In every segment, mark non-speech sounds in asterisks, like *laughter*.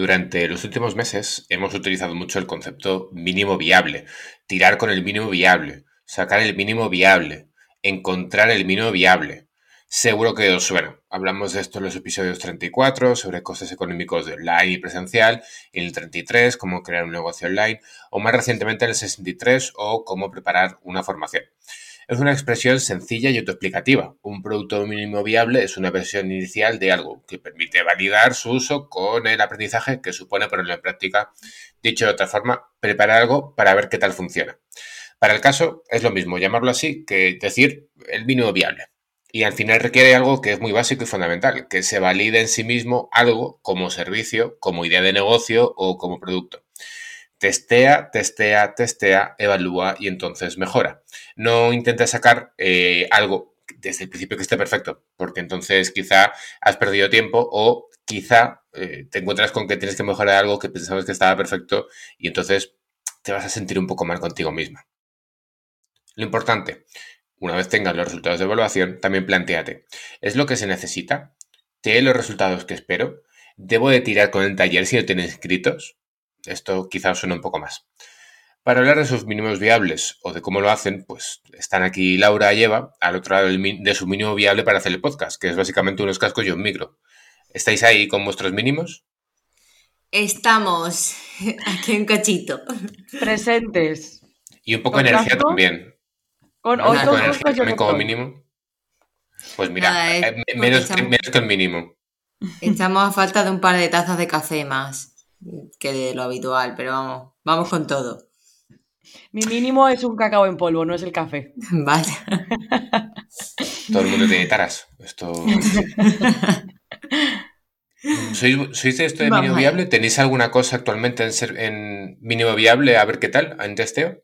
Durante los últimos meses hemos utilizado mucho el concepto mínimo viable, tirar con el mínimo viable, sacar el mínimo viable, encontrar el mínimo viable. Seguro que os suena. Hablamos de esto en los episodios 34 sobre costes económicos de online y presencial, en el 33 cómo crear un negocio online o más recientemente en el 63 o cómo preparar una formación. Es una expresión sencilla y autoexplicativa. Un producto mínimo viable es una versión inicial de algo que permite validar su uso con el aprendizaje que supone ponerlo en práctica. Dicho de otra forma, preparar algo para ver qué tal funciona. Para el caso es lo mismo llamarlo así que decir el mínimo viable. Y al final requiere algo que es muy básico y fundamental, que se valide en sí mismo algo como servicio, como idea de negocio o como producto. Testea, testea, testea, evalúa y entonces mejora. No intentes sacar eh, algo desde el principio que esté perfecto, porque entonces quizá has perdido tiempo o quizá eh, te encuentras con que tienes que mejorar algo que pensabas que estaba perfecto y entonces te vas a sentir un poco mal contigo misma. Lo importante, una vez tengas los resultados de evaluación, también planteate, ¿es lo que se necesita? ¿Tiene los resultados que espero? ¿Debo de tirar con el taller si no tienen inscritos? Esto quizás suene un poco más. Para hablar de sus mínimos viables o de cómo lo hacen, pues están aquí Laura y Eva, al otro lado de su mínimo viable para hacer el podcast, que es básicamente unos cascos y un micro. ¿Estáis ahí con vuestros mínimos? Estamos *laughs* aquí en cachito. Presentes. Y un poco de energía también. Con, hoy con energía como mínimo. Pues mira, eh, menos, que el mínimo. Estamos a falta de un par de tazas de café más que de lo habitual, pero vamos, vamos con todo. Mi mínimo es un cacao en polvo, no es el café. *laughs* *laughs* Vale. Todo el mundo tiene taras. Esto. *laughs* ¿Sois, de esto de mínimo viable? ¿Tenéis alguna cosa actualmente en, ser, en mínimo viable? A ver qué tal, en testeo.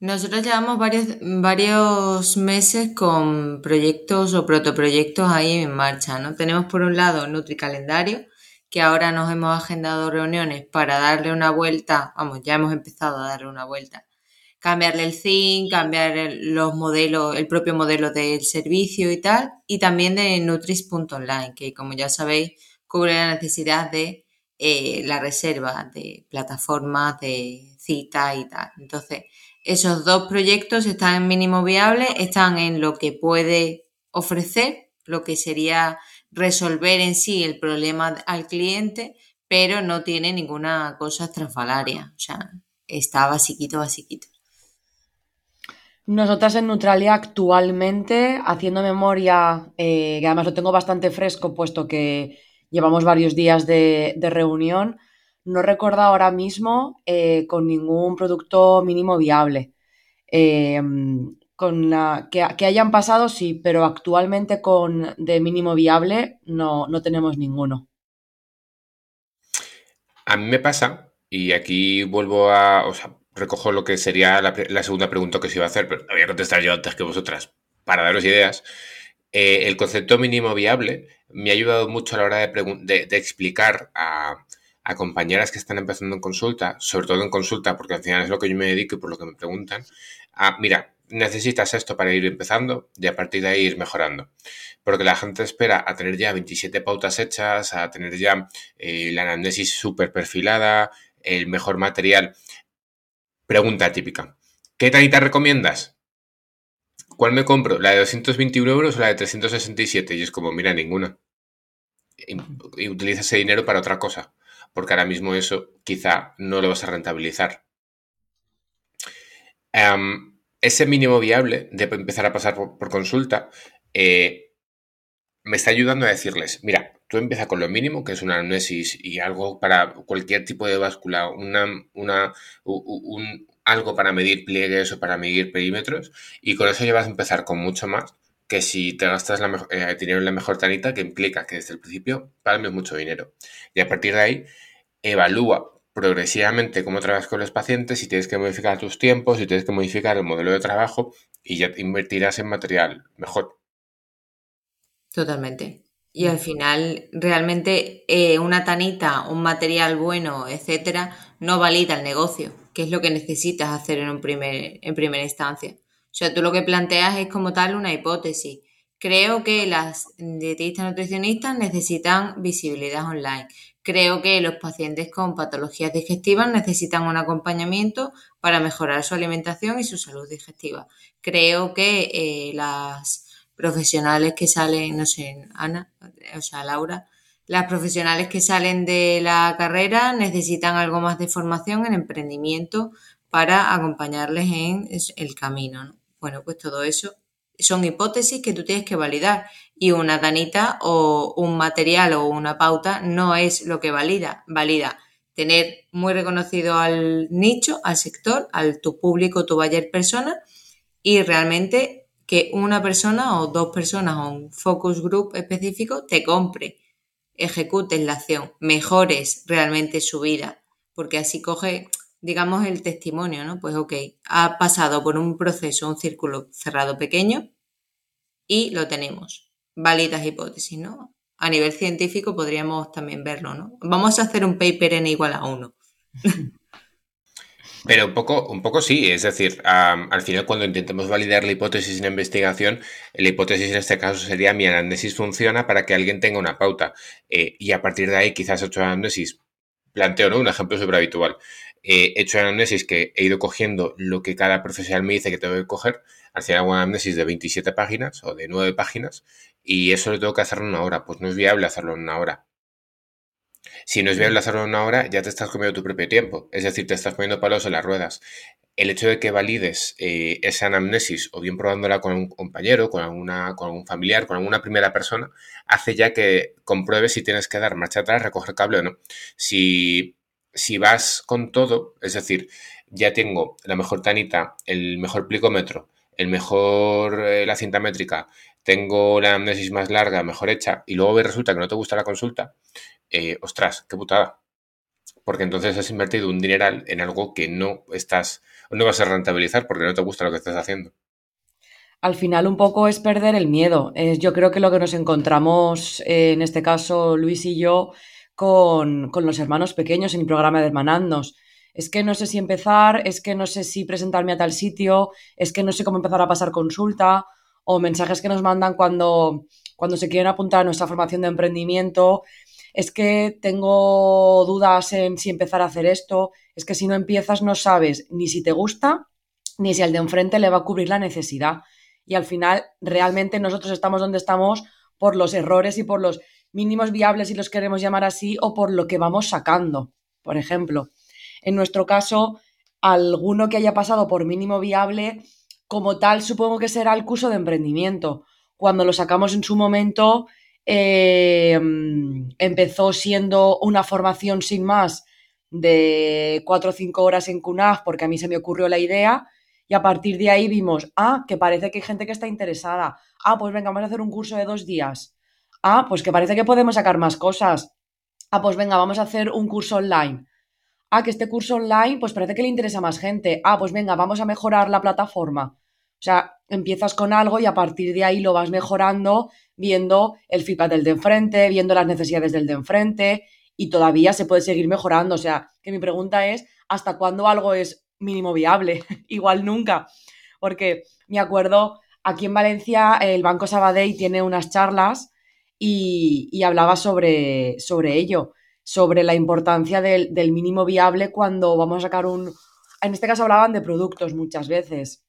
Nosotros llevamos varios, varios meses con proyectos o protoproyectos ahí en marcha, ¿no? Tenemos por un lado Nutri Calendario, que ahora nos hemos agendado reuniones para darle una vuelta, vamos, ya hemos empezado a darle una vuelta, cambiarle el zinc, cambiar los modelos, el propio modelo del servicio y tal, y también de Nutris.online, que como ya sabéis, cubre la necesidad de eh, la reserva de plataformas, de cita y tal. Entonces, esos dos proyectos están en mínimo viable, están en lo que puede ofrecer, lo que sería resolver en sí el problema al cliente, pero no tiene ninguna cosa estrafalaria. O sea, está basiquito, basiquito. Nosotras en Neutralia actualmente, haciendo memoria, eh, que además lo tengo bastante fresco, puesto que llevamos varios días de, reunión, no recuerdo ahora mismo eh, con ningún producto mínimo viable. Eh, con la, que, hayan pasado, sí, pero actualmente con de mínimo viable no, no tenemos ninguno. A mí me pasa, y aquí vuelvo a, o sea, recojo lo que sería la, segunda pregunta que os iba a hacer, pero voy a contestar yo antes que vosotras para daros ideas. Eh, el concepto mínimo viable me ha ayudado mucho a la hora de, de, explicar a, a, compañeras que están empezando en consulta, sobre todo en consulta, porque al final es lo que yo me dedico y por lo que me preguntan. A, mira, necesitas esto para ir empezando y a partir de ahí ir mejorando. Porque la gente espera a tener ya 27 pautas hechas, a tener ya eh, la anamnesis súper perfilada, el mejor material. Pregunta típica. ¿Qué tanita recomiendas? ¿Cuál me compro? ¿La de 221 euros o la de 367? Y es como, mira, ninguna. Y, utiliza ese dinero para otra cosa. Porque ahora mismo eso quizá no lo vas a rentabilizar. Ese mínimo viable de empezar a pasar por, consulta eh, me está ayudando a decirles, mira, tú empieza con lo mínimo, que es una anamnesis y algo para cualquier tipo de báscula, una, un, algo para medir pliegues o para medir perímetros, y con eso ya vas a empezar con mucho más que si te gastas la eh, dinero en la mejor tanita, que implica que desde el principio palmes mucho dinero. Y a partir de ahí, evalúa progresivamente cómo trabajas con los pacientes, si tienes que modificar tus tiempos, si tienes que modificar el modelo de trabajo y ya te invertirás en material mejor. Totalmente. Y al final, realmente, eh, una tanita, un material bueno, etcétera, no valida el negocio, que es lo que necesitas hacer en, un primer, en primera instancia. O sea, tú lo que planteas es como tal una hipótesis. Creo que las dietistas nutricionistas necesitan visibilidad online Creo que los pacientes con patologías digestivas necesitan un acompañamiento para mejorar su alimentación y su salud digestiva. Creo que eh, las profesionales que salen, no sé, Ana, o sea, Laura, las profesionales que salen de la carrera necesitan algo más de formación en emprendimiento para acompañarles en el camino. Bueno, pues todo eso son hipótesis que tú tienes que validar y una danita o un material o una pauta no es lo que valida. Valida tener muy reconocido al nicho, al sector, al tu público, tu buyer persona y realmente que una persona o dos personas o un focus group específico te compre, ejecutes la acción, mejores realmente su vida, porque así coge, digamos, el testimonio, ¿no? Pues ok, ha pasado por un proceso, un círculo cerrado pequeño y lo tenemos. Válidas hipótesis, ¿no? A nivel científico podríamos también verlo, ¿no? Vamos a hacer un paper n igual a 1. *laughs* Pero un poco, un poco sí, es decir, al final cuando intentemos validar la hipótesis en investigación, la hipótesis en este caso sería mi análisis funciona para que alguien tenga una pauta eh, y a partir de ahí quizás hecho análisis, planteo ¿no? un ejemplo súper habitual, he hecho análisis que he ido cogiendo lo que cada profesional me dice que tengo que coger, al final hago un análisis de 27 páginas o de 9 páginas y eso lo tengo que hacer en una hora, pues no es viable hacerlo en una hora. Si no es viable hacerlo en una hora, ya te estás comiendo tu propio tiempo. Es decir, te estás poniendo palos en las ruedas. El hecho de que valides eh, esa anamnesis o bien probándola con un compañero, con, alguna, con algún familiar, con alguna primera persona, hace ya que compruebes si tienes que dar marcha atrás, recoger cable o no. Si, si vas con todo, es decir, ya tengo la mejor tanita, el mejor plicómetro, el mejor, eh, la cinta métrica, tengo la anamnesis más larga, mejor hecha, y luego resulta que no te gusta la consulta, eh, ostras, qué putada. Porque entonces has invertido un dineral en algo que no estás, no vas a rentabilizar porque no te gusta lo que estás haciendo. Al final un poco es perder el miedo. yo creo que lo que nos encontramos, eh, en este caso Luis y yo, con, con los hermanos pequeños en el programa de Hermanandos. Es que no sé si empezar, es que no sé si presentarme a tal sitio, es que no sé cómo empezar a pasar consulta, o mensajes que nos mandan cuando, cuando se quieren apuntar a nuestra formación de emprendimiento es que tengo dudas en si empezar a hacer esto, es que si no empiezas no sabes ni si te gusta, ni si al de enfrente le va a cubrir la necesidad. Y al final, realmente nosotros estamos donde estamos por los errores y por los mínimos viables, si los queremos llamar así, o por lo que vamos sacando. Por ejemplo, en nuestro caso, alguno que haya pasado por mínimo viable, como tal, supongo que será el curso de emprendimiento. Cuando lo sacamos en su momento, eh, empezó siendo una formación sin más de cuatro o cinco horas en CUNAF porque a mí se me ocurrió la idea y a partir de ahí vimos, ah, que parece que hay gente que está interesada. Ah, pues venga, vamos a hacer un curso de dos días. Ah, pues que parece que podemos sacar más cosas. Ah, pues venga, vamos a hacer un curso online. Ah, que este curso online, pues parece que le interesa a más gente. Ah, pues venga, vamos a mejorar la plataforma. O sea, empiezas con algo y a partir de ahí lo vas mejorando viendo el feedback del de enfrente, viendo las necesidades del de enfrente y todavía se puede seguir mejorando. O sea, que mi pregunta es, ¿hasta cuándo algo es mínimo viable? *laughs* Igual nunca. Porque me acuerdo, aquí en Valencia el Banco Sabadell tiene unas charlas y, hablaba sobre, sobre ello, sobre la importancia del, del mínimo viable cuando vamos a sacar un... En este caso hablaban de productos muchas veces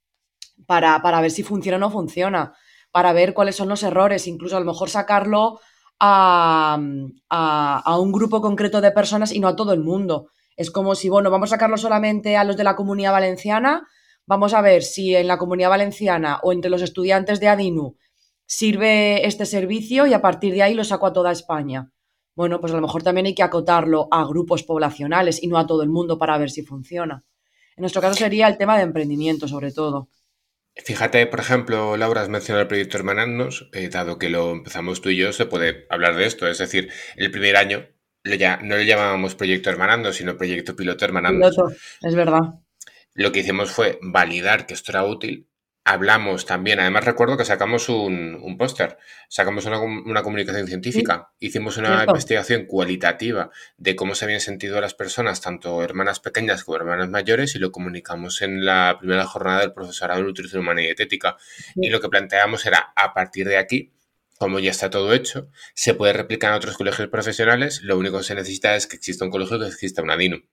para, para ver si funciona o no funciona, para ver cuáles son los errores, incluso a lo mejor sacarlo a, a, un grupo concreto de personas y no a todo el mundo. Es como si, bueno, vamos a sacarlo solamente a los de la comunidad valenciana, vamos a ver si en la comunidad valenciana o entre los estudiantes de ADINU sirve este servicio y a partir de ahí lo saco a toda España. Bueno, pues a lo mejor también hay que acotarlo a grupos poblacionales y no a todo el mundo para ver si funciona. En nuestro caso sería el tema de emprendimiento, sobre todo. Fíjate, por ejemplo, Laura, has mencionado el proyecto Hermanarnos, eh, dado que lo empezamos tú y yo, se puede hablar de esto. Es decir, el primer año ya, no le llamábamos proyecto Hermanando, sino proyecto piloto Hermanando. Piloto, es verdad. Lo que hicimos fue validar que esto era útil hablamos también, además recuerdo que sacamos un, un póster, sacamos una, una, comunicación científica, hicimos una investigación cualitativa de cómo se habían sentido las personas, tanto hermanas pequeñas como hermanas mayores, y lo comunicamos en la primera jornada del profesorado de nutrición humana y dietética. Y lo que planteamos era, a partir de aquí, como ya está todo hecho, se puede replicar en otros colegios profesionales, lo único que se necesita es que exista un colegio que exista una DINU.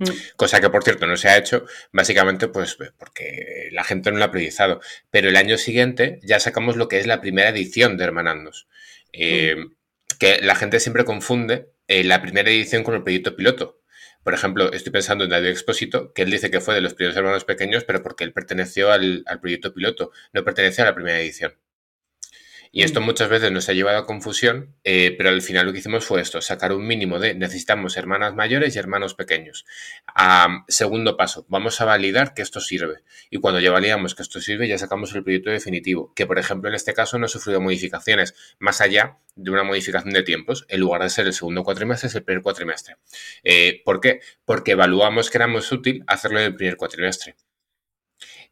Mm. Cosa que, por cierto, no se ha hecho, básicamente, pues porque la gente no lo ha priorizado. Pero el año siguiente ya sacamos lo que es la primera edición de Hermanandos. Eh, mm. Que la gente siempre confunde eh, la primera edición con el proyecto piloto. Por ejemplo, estoy pensando en David Expósito, que él dice que fue de los primeros hermanos pequeños, pero porque él perteneció al, al proyecto piloto, no perteneció a la primera edición. Y esto mm. muchas veces nos ha llevado a confusión, eh, pero al final lo que hicimos fue esto, sacar un mínimo de necesitamos hermanas mayores y hermanos pequeños. segundo paso, vamos a validar que esto sirve. Y cuando ya validamos que esto sirve, ya sacamos el proyecto definitivo, que por ejemplo en este caso no ha sufrido modificaciones, más allá de una modificación de tiempos, en lugar de ser el segundo cuatrimestre, es el primer cuatrimestre. Eh, ¿Por qué? Porque evaluamos que era más útil hacerlo en el primer cuatrimestre.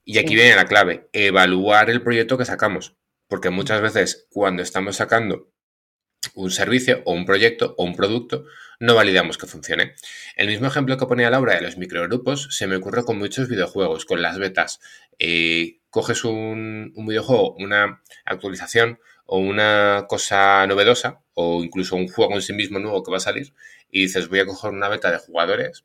Y aquí viene la clave, evaluar el proyecto que sacamos. Porque muchas veces cuando estamos sacando un servicio o un proyecto o un producto, no validamos que funcione. El mismo ejemplo que ponía Laura de los microgrupos se me ocurre con muchos videojuegos, con las betas. Eh, coges un, videojuego, una actualización o una cosa novedosa o incluso un juego en sí mismo nuevo que va a salir y dices voy a coger una beta de jugadores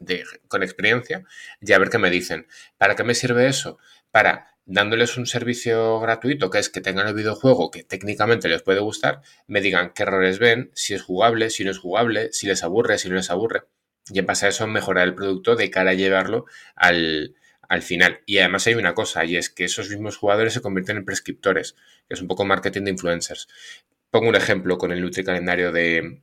de, con experiencia y a ver qué me dicen. ¿Para qué me sirve eso? Para dándoles un servicio gratuito, que es que tengan el videojuego que técnicamente les puede gustar, me digan qué errores ven, si es jugable, si no es jugable, si les aburre, si no les aburre. Y en base a eso mejorar el producto de cara a llevarlo al, al final. Y además hay una cosa, y es que esos mismos jugadores se convierten en prescriptores, que es un poco marketing de influencers. Pongo un ejemplo con el Nutri Calendario de,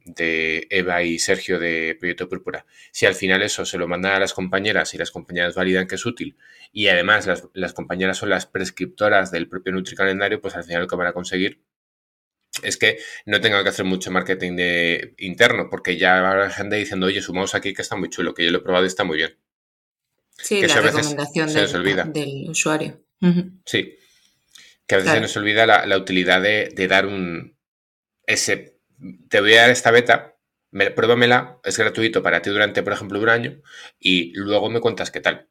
Eva y Sergio de Proyecto Púrpura. Si al final eso se lo mandan a las compañeras y las compañeras validan que es útil y además las, compañeras son las prescriptoras del propio Nutri Calendario, pues al final lo que van a conseguir es que no tengan que hacer mucho marketing de, interno, porque ya va la gente diciendo, oye, sumamos aquí que está muy chulo, que yo lo he probado y está muy bien. Sí, la recomendación del, usuario. Sí, que a veces se nos olvida la, utilidad de, dar un, ese, te voy a dar esta beta, pruébamela, es gratuito para ti durante, por ejemplo, un año y luego me cuentas qué tal.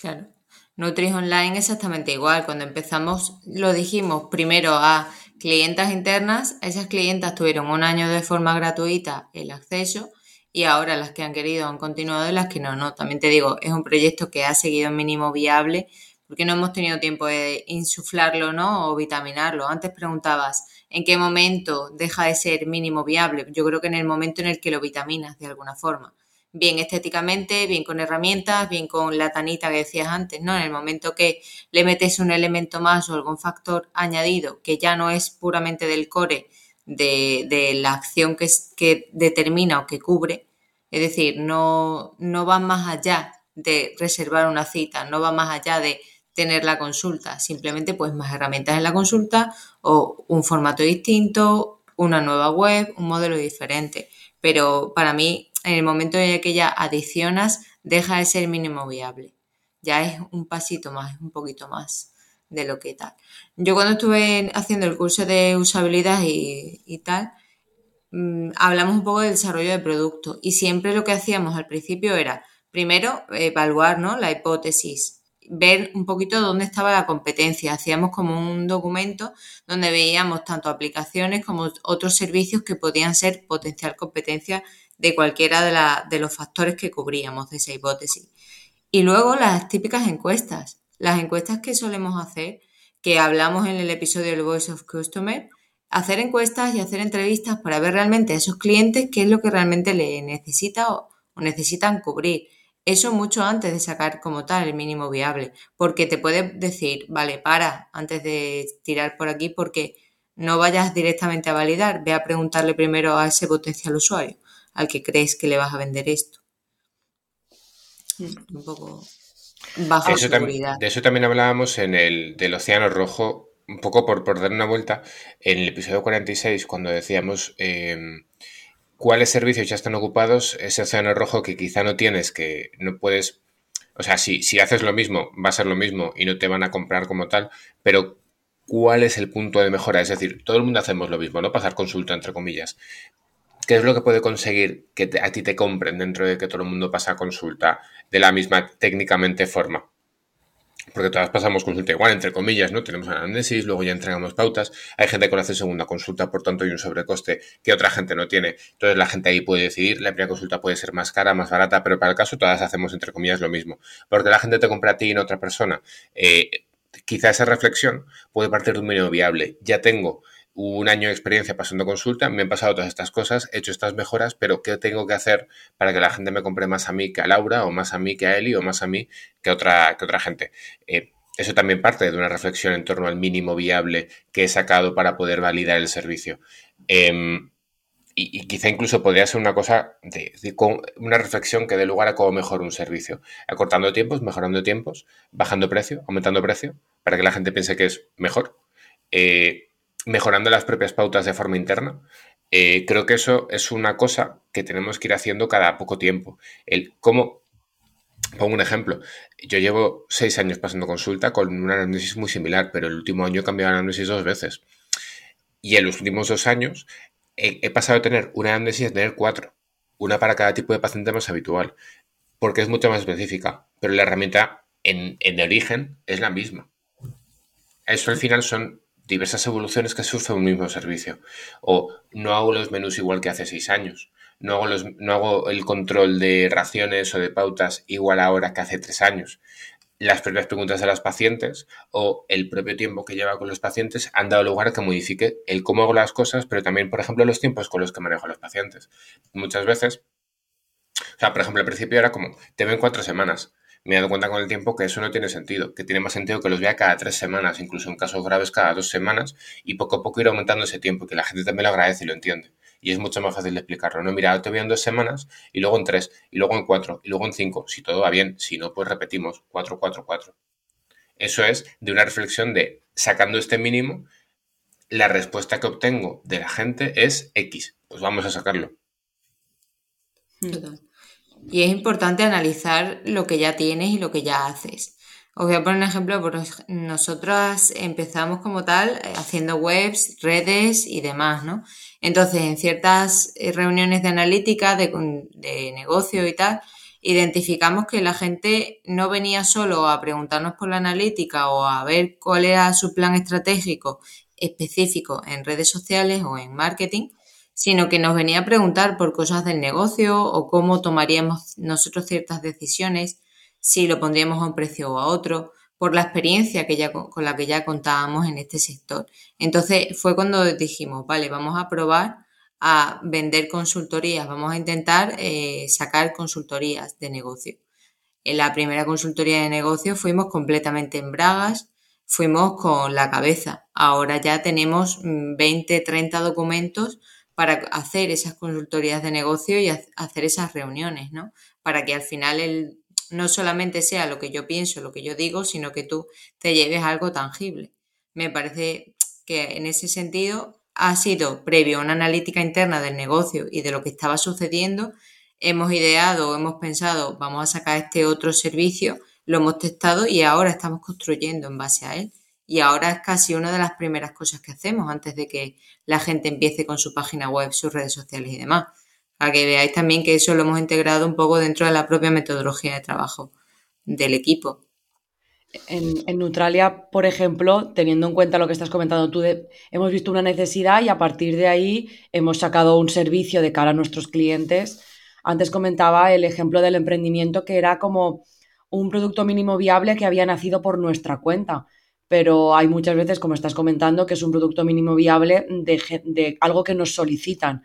Claro. Nutris Online exactamente igual. Cuando empezamos lo dijimos primero a clientas internas, esas clientas tuvieron un año de forma gratuita el acceso y ahora las que han querido han continuado y las que no, no. También te digo, es un proyecto que ha seguido mínimo viable porque no hemos tenido tiempo de insuflarlo, ¿no? O vitaminarlo. Antes preguntabas, ¿en qué momento deja de ser mínimo viable? Yo creo que en el momento en el que lo vitaminas de alguna forma. Bien estéticamente, bien con herramientas, bien con la tanita que decías antes, ¿no? En el momento que le metes un elemento más o algún factor añadido que ya no es puramente del core, de, la acción que, que determina o que cubre, es decir, no, no va más allá de reservar una cita, no va más allá de tener la consulta, simplemente pues más herramientas en la consulta o un formato distinto, una nueva web, un modelo diferente. Pero para mí, en el momento en que ya adicionas, deja de ser mínimo viable. Ya es un pasito más, un poquito más de lo que tal. Yo cuando estuve haciendo el curso de usabilidad y, tal, mm, hablamos un poco del desarrollo de producto y siempre lo que hacíamos al principio era, primero, evaluar ¿no? la hipótesis, ver un poquito dónde estaba la competencia. Hacíamos como un documento donde veíamos tanto aplicaciones como otros servicios que podían ser potencial competencia de cualquiera de, de los factores que cubríamos de esa hipótesis. Y luego las típicas encuestas. Las encuestas que solemos hacer, que hablamos en el episodio del Voice of Customer, hacer encuestas y hacer entrevistas para ver realmente a esos clientes qué es lo que realmente le necesita o necesitan cubrir eso mucho antes de sacar como tal el mínimo viable, porque te puede decir, vale, para antes de tirar por aquí porque no vayas directamente a validar, ve a preguntarle primero a ese potencial usuario, al que crees que le vas a vender esto. Un poco bajo de seguridad. de eso también hablábamos en el del Océano Rojo, un poco por, por dar una vuelta, en el episodio 46, cuando decíamos... Em, cuáles servicios ya están ocupados, ese océano rojo que quizá no tienes, que no puedes, o sea, si, si haces lo mismo, va a ser lo mismo y no te van a comprar como tal, pero ¿cuál es el punto de mejora? Es decir, todo el mundo hacemos lo mismo, ¿no? Pasar consulta, entre comillas. ¿Qué es lo que puede conseguir que a ti te compren dentro de que todo el mundo pasa consulta de la misma técnicamente forma? Porque todas pasamos consulta igual, entre comillas, ¿no? Tenemos anamnesis, luego ya entregamos pautas. Hay gente que no hace segunda consulta, por tanto hay un sobrecoste que otra gente no tiene. Entonces la gente ahí puede decidir, la primera consulta puede ser más cara, más barata, pero para el caso todas hacemos entre comillas lo mismo. Porque la gente te compra a ti y no a otra persona. Eh, quizá esa reflexión puede partir de un mínimo viable. Ya tengo un año de experiencia pasando consulta, me han pasado todas estas cosas, he hecho estas mejoras, pero ¿qué tengo que hacer para que la gente me compre más a mí que a Laura, o más a mí que a Eli, o más a mí que a otra, que otra gente? Eh, eso también parte de una reflexión en torno al mínimo viable que he sacado para poder validar el servicio. Em, y, quizá incluso podría ser una cosa, de, una reflexión que dé lugar a cómo mejor un servicio. Acortando tiempos, mejorando tiempos, bajando precio, aumentando precio, para que la gente piense que es mejor. Eh, mejorando las propias pautas de forma interna. Eh, creo que eso es una cosa que tenemos que ir haciendo cada poco tiempo. El cómo, pongo un ejemplo, yo llevo seis años pasando consulta con una análisis muy similar, pero el último año he cambiado análisis dos veces. Y en los últimos dos años he, pasado de tener una análisis a tener cuatro, una para cada tipo de paciente más habitual, porque es mucho más específica, pero la herramienta en, en origen es la misma. Eso al final son diversas evoluciones que sufre un mismo servicio. O no hago los menús igual que hace seis años. No hago, los, no hago el control de raciones o de pautas igual ahora que hace tres años. Las propias preguntas de las pacientes o el propio tiempo que lleva con los pacientes han dado lugar a que modifique el cómo hago las cosas, pero también, por ejemplo, los tiempos con los que manejo a los pacientes. Muchas veces, o sea, por ejemplo, al principio era como, te ven cuatro semanas me he dado cuenta con el tiempo que eso no tiene sentido, que tiene más sentido que los vea cada tres semanas, incluso en casos graves cada dos semanas, y poco a poco ir aumentando ese tiempo, que la gente también lo agradece y lo entiende. Y es mucho más fácil de explicarlo. No, mira, te veo en dos semanas, y luego en tres, y luego en cuatro, y luego en cinco. Si todo va bien, si no, pues repetimos, cuatro, cuatro, cuatro. Eso es de una reflexión de, sacando este mínimo, la respuesta que obtengo de la gente es X. Pues vamos a sacarlo. Y es importante analizar lo que ya tienes y lo que ya haces. Os voy a poner un ejemplo, nosotras empezamos como tal eh, haciendo webs, redes y demás, ¿no? Entonces, en ciertas eh, reuniones de analítica, de, de negocio y tal, identificamos que la gente no venía solo a preguntarnos por la analítica o a ver cuál era su plan estratégico específico en redes sociales o en marketing, sino que nos venía a preguntar por cosas del negocio o cómo tomaríamos nosotros ciertas decisiones, si lo pondríamos a un precio o a otro, por la experiencia que ya, con la que ya contábamos en este sector. Entonces fue cuando dijimos, vale, vamos a probar a vender consultorías, vamos a intentar eh, sacar consultorías de negocio. En la primera consultoría de negocio fuimos completamente en bragas, fuimos con la cabeza. Ahora ya tenemos 20, mm, 30 documentos para hacer esas consultorías de negocio y hacer esas reuniones, ¿no? Para que al final el, no solamente sea lo que yo pienso, lo que yo digo, sino que tú te lleves algo tangible. Me parece que en ese sentido ha sido previo a una analítica interna del negocio y de lo que estaba sucediendo, hemos ideado, hemos pensado, vamos a sacar este otro servicio, lo hemos testado y ahora estamos construyendo en base a él y ahora es casi una de las primeras cosas que hacemos antes de que la gente empiece con su página web, sus redes sociales y demás. Para que veáis también que eso lo hemos integrado un poco dentro de la propia metodología de trabajo del equipo. En, Neutralia, por ejemplo, teniendo en cuenta lo que estás comentando tú, hemos visto una necesidad y a partir de ahí hemos sacado un servicio de cara a nuestros clientes. Antes comentaba el ejemplo del emprendimiento que era como un producto mínimo viable que había nacido por nuestra cuenta pero hay muchas veces, como estás comentando, que es un producto mínimo viable de, algo que nos solicitan.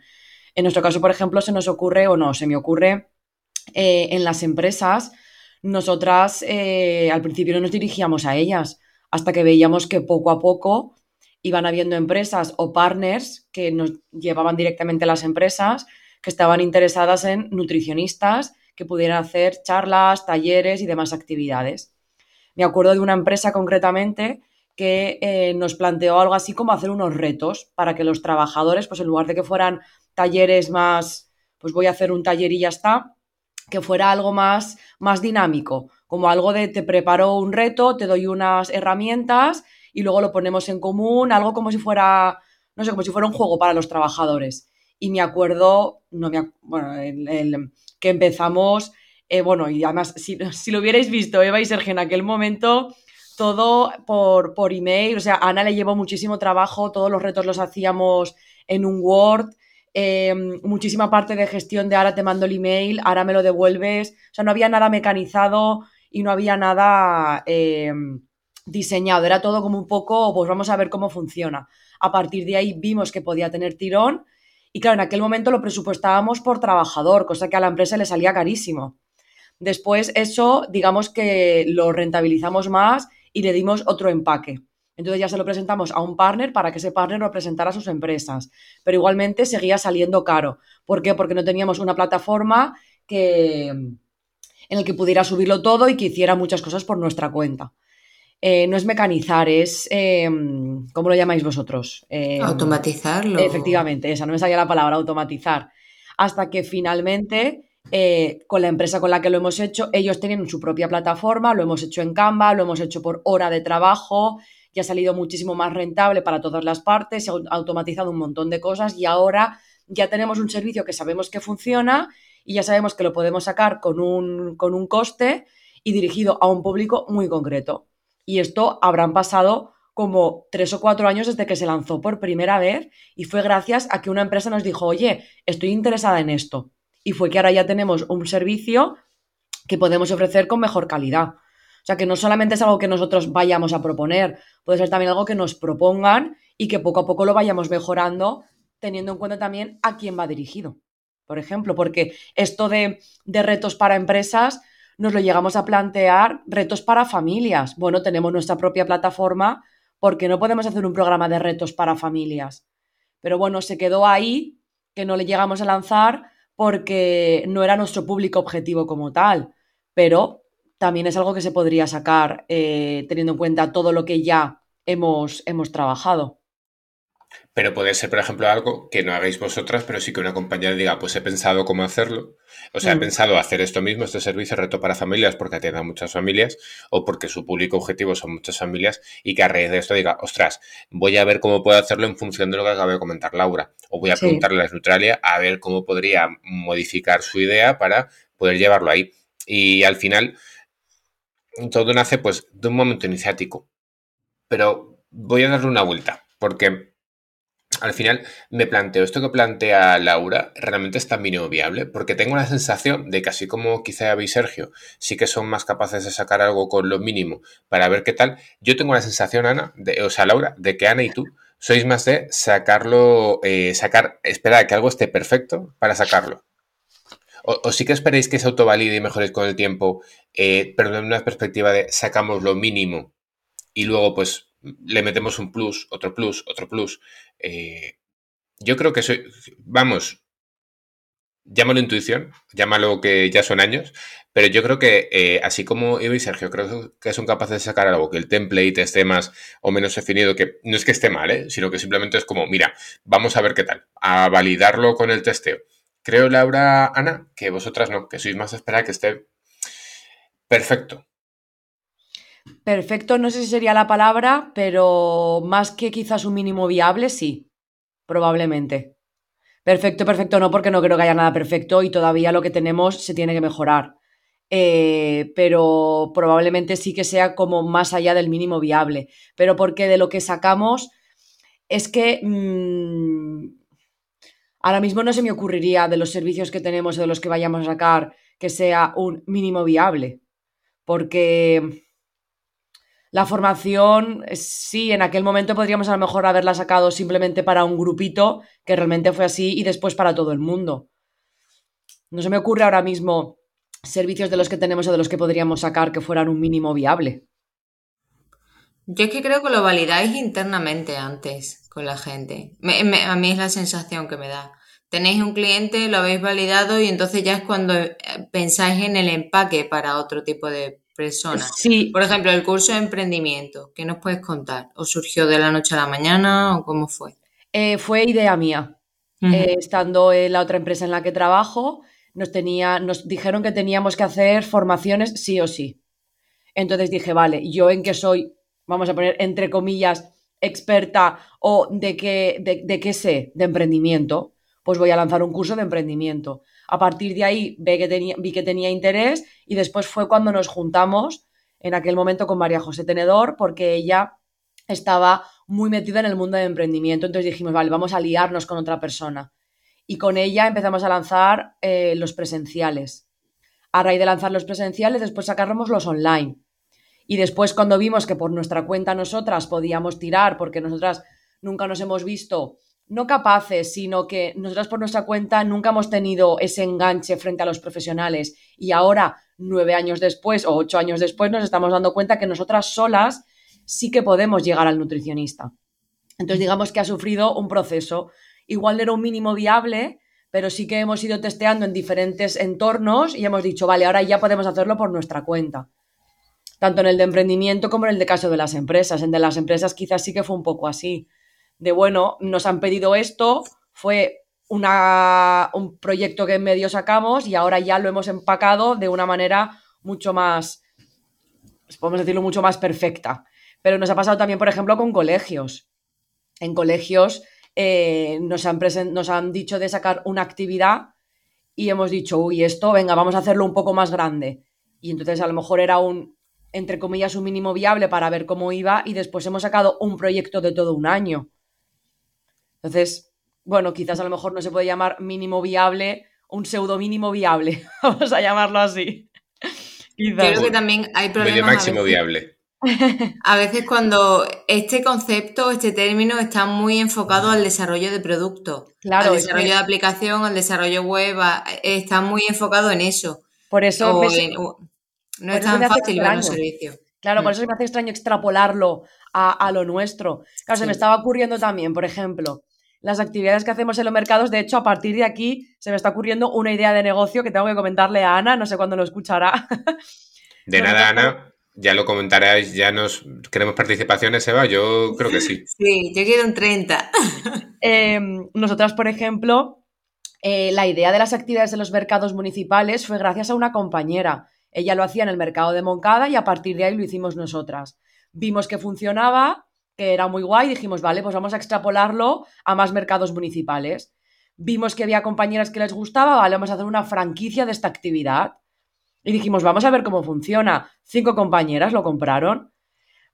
En nuestro caso, por ejemplo, se nos ocurre, o no, se me ocurre, eh, en las empresas, nosotras eh, al principio no nos dirigíamos a ellas, hasta que veíamos que poco a poco iban habiendo empresas o partners que nos llevaban directamente a las empresas, que estaban interesadas en nutricionistas, que pudieran hacer charlas, talleres y demás actividades. Me acuerdo de una empresa concretamente que eh, nos planteó algo así como hacer unos retos para que los trabajadores, pues en lugar de que fueran talleres más, pues voy a hacer un taller y ya está, que fuera algo más, más dinámico, como algo de te preparo un reto, te doy unas herramientas y luego lo ponemos en común, algo como si fuera, no sé, como si fuera un juego para los trabajadores. Y me acuerdo, no me, bueno, el, que empezamos eh, bueno, y además, *laughs* si, lo hubierais visto, Eva y Sergio, en aquel momento, todo por, por email. O sea, Ana le llevó muchísimo trabajo, todos los retos los hacíamos en un Word. Em, muchísima parte de gestión de ahora te mando el email, ahora me lo devuelves. O sea, no había nada mecanizado y no había nada em, diseñado. Era todo como un poco, pues vamos a ver cómo funciona. A partir de ahí vimos que podía tener tirón y claro, en aquel momento lo presupuestábamos por trabajador, cosa que a la empresa le salía carísimo. Después eso, digamos que lo rentabilizamos más y le dimos otro empaque. Entonces ya se lo presentamos a un partner para que ese partner lo presentara a sus empresas. Pero igualmente seguía saliendo caro. ¿Por qué? Porque no teníamos una plataforma que, en el que pudiera subirlo todo y que hiciera muchas cosas por nuestra cuenta. Eh, no es mecanizar, es, eh, ¿cómo lo llamáis vosotros? Eh, Automatizarlo. Efectivamente, esa, no me salía la palabra automatizar. Hasta que finalmente, con la empresa con la que lo hemos hecho, ellos tienen su propia plataforma, lo hemos hecho en Canva, lo hemos hecho por hora de trabajo, ya ha salido muchísimo más rentable para todas las partes, se ha automatizado un montón de cosas y ahora ya tenemos un servicio que sabemos que funciona y ya sabemos que lo podemos sacar con un, con un coste y dirigido a un público muy concreto. Y esto habrán pasado como tres o cuatro años desde que se lanzó por primera vez y fue gracias a que una empresa nos dijo, oye, estoy interesada en esto. Y fue que ahora ya tenemos un servicio que podemos ofrecer con mejor calidad. O sea, que no solamente es algo que nosotros vayamos a proponer, puede ser también algo que nos propongan y que poco a poco lo vayamos mejorando, teniendo en cuenta también a quién va dirigido. Por ejemplo, porque esto de, de retos para empresas nos lo llegamos a plantear retos para familias. Bueno, tenemos nuestra propia plataforma porque no podemos hacer un programa de retos para familias. Pero bueno, se quedó ahí que no le llegamos a lanzar porque no era nuestro público objetivo como tal. Pero también es algo que se podría sacar eh, teniendo en cuenta todo lo que ya hemos, hemos trabajado. Pero puede ser, por ejemplo, algo que no hagáis vosotras, pero sí que una compañera diga, pues he pensado cómo hacerlo. O sea, he mm. pensado hacer esto mismo, este servicio reto para familias, porque atiende a muchas familias, o porque su público objetivo son muchas familias, y que a raíz de esto diga, ostras, voy a ver cómo puedo hacerlo en función de lo que acabo de comentar Laura. O voy a preguntarle a Neutralia a ver cómo podría modificar su idea para poder llevarlo ahí. Y al final, todo nace pues de un momento iniciático. Pero voy a darle una vuelta, porque al final me planteo, esto que plantea Laura realmente es tan mínimo viable, porque tengo la sensación de que así como quizá Ava y Sergio sí que son más capaces de sacar algo con lo mínimo para ver qué tal, yo tengo la sensación, Ana, de, o sea, Laura, de que Ana y tú sois más de sacarlo, eh, sacar, esperar a que algo esté perfecto para sacarlo. O, sí que esperéis que se autovalide y mejoréis con el tiempo, eh, pero en una perspectiva de sacamos lo mínimo y luego pues le metemos un plus, otro plus, otro plus. Eh, yo creo que soy, vamos, llámalo intuición, llámalo que ya son años, pero yo creo que eh, así como Ivo y Sergio creo que son capaces de sacar algo que el template esté más o menos definido, que no es que esté mal, ¿eh? sino que simplemente es como, mira, vamos a ver qué tal, a validarlo con el testeo. Creo, Laura, Ana, que vosotras no, que sois más a esperar que esté perfecto. Perfecto, no sé si sería la palabra, pero más que quizás un mínimo viable, sí, probablemente. Perfecto, perfecto, no, porque no creo que haya nada perfecto y todavía lo que tenemos se tiene que mejorar. Eh, pero probablemente sí que sea como más allá del mínimo viable. Pero porque de lo que sacamos es que mmm, ahora mismo no se me ocurriría de los servicios que tenemos o de los que vayamos a sacar que sea un mínimo viable. Porque la formación, sí, en aquel momento podríamos a lo mejor haberla sacado simplemente para un grupito, que realmente fue así, y después para todo el mundo. No se me ocurre ahora mismo servicios de los que tenemos o de los que podríamos sacar que fueran un mínimo viable. Yo es que creo que lo validáis internamente antes con la gente. a mí es la sensación que me da. Tenéis un cliente, lo habéis validado y entonces ya es cuando eh, pensáis en el empaque para otro tipo de personas. Sí. Por ejemplo, el curso de emprendimiento, ¿qué nos puedes contar? ¿O surgió de la noche a la mañana o cómo fue? Eh, fue idea mía. Eh, estando en la otra empresa en la que trabajo, nos, tenía, nos dijeron que teníamos que hacer formaciones sí o sí. Entonces dije, vale, yo en qué soy, vamos a poner entre comillas, experta o de qué, de qué sé, de emprendimiento, pues voy a lanzar un curso de emprendimiento. A partir de ahí vi que tenía, vi que tenía interés y después fue cuando nos juntamos en aquel momento con María José Tenedor, porque ella estaba muy metida en el mundo de emprendimiento. Entonces dijimos, vale, vamos a liarnos con otra persona. Y con ella empezamos a lanzar eh, los presenciales. A raíz de lanzar los presenciales, después sacáramos los online. Y después cuando vimos que por nuestra cuenta nosotras podíamos tirar, porque nosotras nunca nos hemos visto no capaces, sino que nosotras por nuestra cuenta nunca hemos tenido ese enganche frente a los profesionales y ahora, nueve años después o ocho años después, nos estamos dando cuenta que nosotras solas sí que podemos llegar al nutricionista. Entonces, digamos que ha sufrido un proceso. Igual era un mínimo viable, pero sí que hemos ido testeando en diferentes entornos y hemos dicho, vale, ahora ya podemos hacerlo por nuestra cuenta. Tanto en el de emprendimiento como en el de caso de las empresas. En de las empresas quizás sí que fue un poco así de, bueno, nos han pedido esto, fue una, un proyecto que en medio sacamos y ahora ya lo hemos empacado de una manera mucho más, podemos decirlo, mucho más perfecta. Pero nos ha pasado también, por ejemplo, con colegios. En colegios eh, nos, han nos han dicho de sacar una actividad y hemos dicho, uy, esto, venga, vamos a hacerlo un poco más grande. Y entonces a lo mejor era un, entre comillas, un mínimo viable para ver cómo iba y después hemos sacado un proyecto de todo un año. Entonces, bueno, quizás a lo mejor no se puede llamar mínimo viable, un pseudo mínimo viable, *laughs* vamos a llamarlo así. Creo que también hay problemas. Medio máximo viable. *laughs* A veces cuando este concepto, este término está muy enfocado al desarrollo de producto, claro, al desarrollo de aplicación, al desarrollo web, está muy enfocado en eso. Por eso no es tan fácil ver un servicio. Claro, por mm. eso me hace extraño extrapolarlo a, a lo nuestro. Claro, se me estaba ocurriendo también, por ejemplo, las actividades que hacemos en los mercados. De hecho, a partir de aquí se me está ocurriendo una idea de negocio que tengo que comentarle a Ana, no sé cuándo lo escuchará. *laughs* De nada, Ana. Ya lo comentarás, ya nos queremos participaciones, Eva. Yo creo que sí. Sí, yo quiero un 30. *laughs* Em, nosotras, por ejemplo, eh, la idea de las actividades en los mercados municipales fue gracias a una compañera. Ella lo hacía en el mercado de Moncada y a partir de ahí lo hicimos nosotras. Vimos que funcionaba que era muy guay, dijimos, vale, pues vamos a extrapolarlo a más mercados municipales. Vimos que había compañeras que les gustaba, vale, vamos a hacer una franquicia de esta actividad. Y dijimos, vamos a ver cómo funciona. Cinco compañeras lo compraron.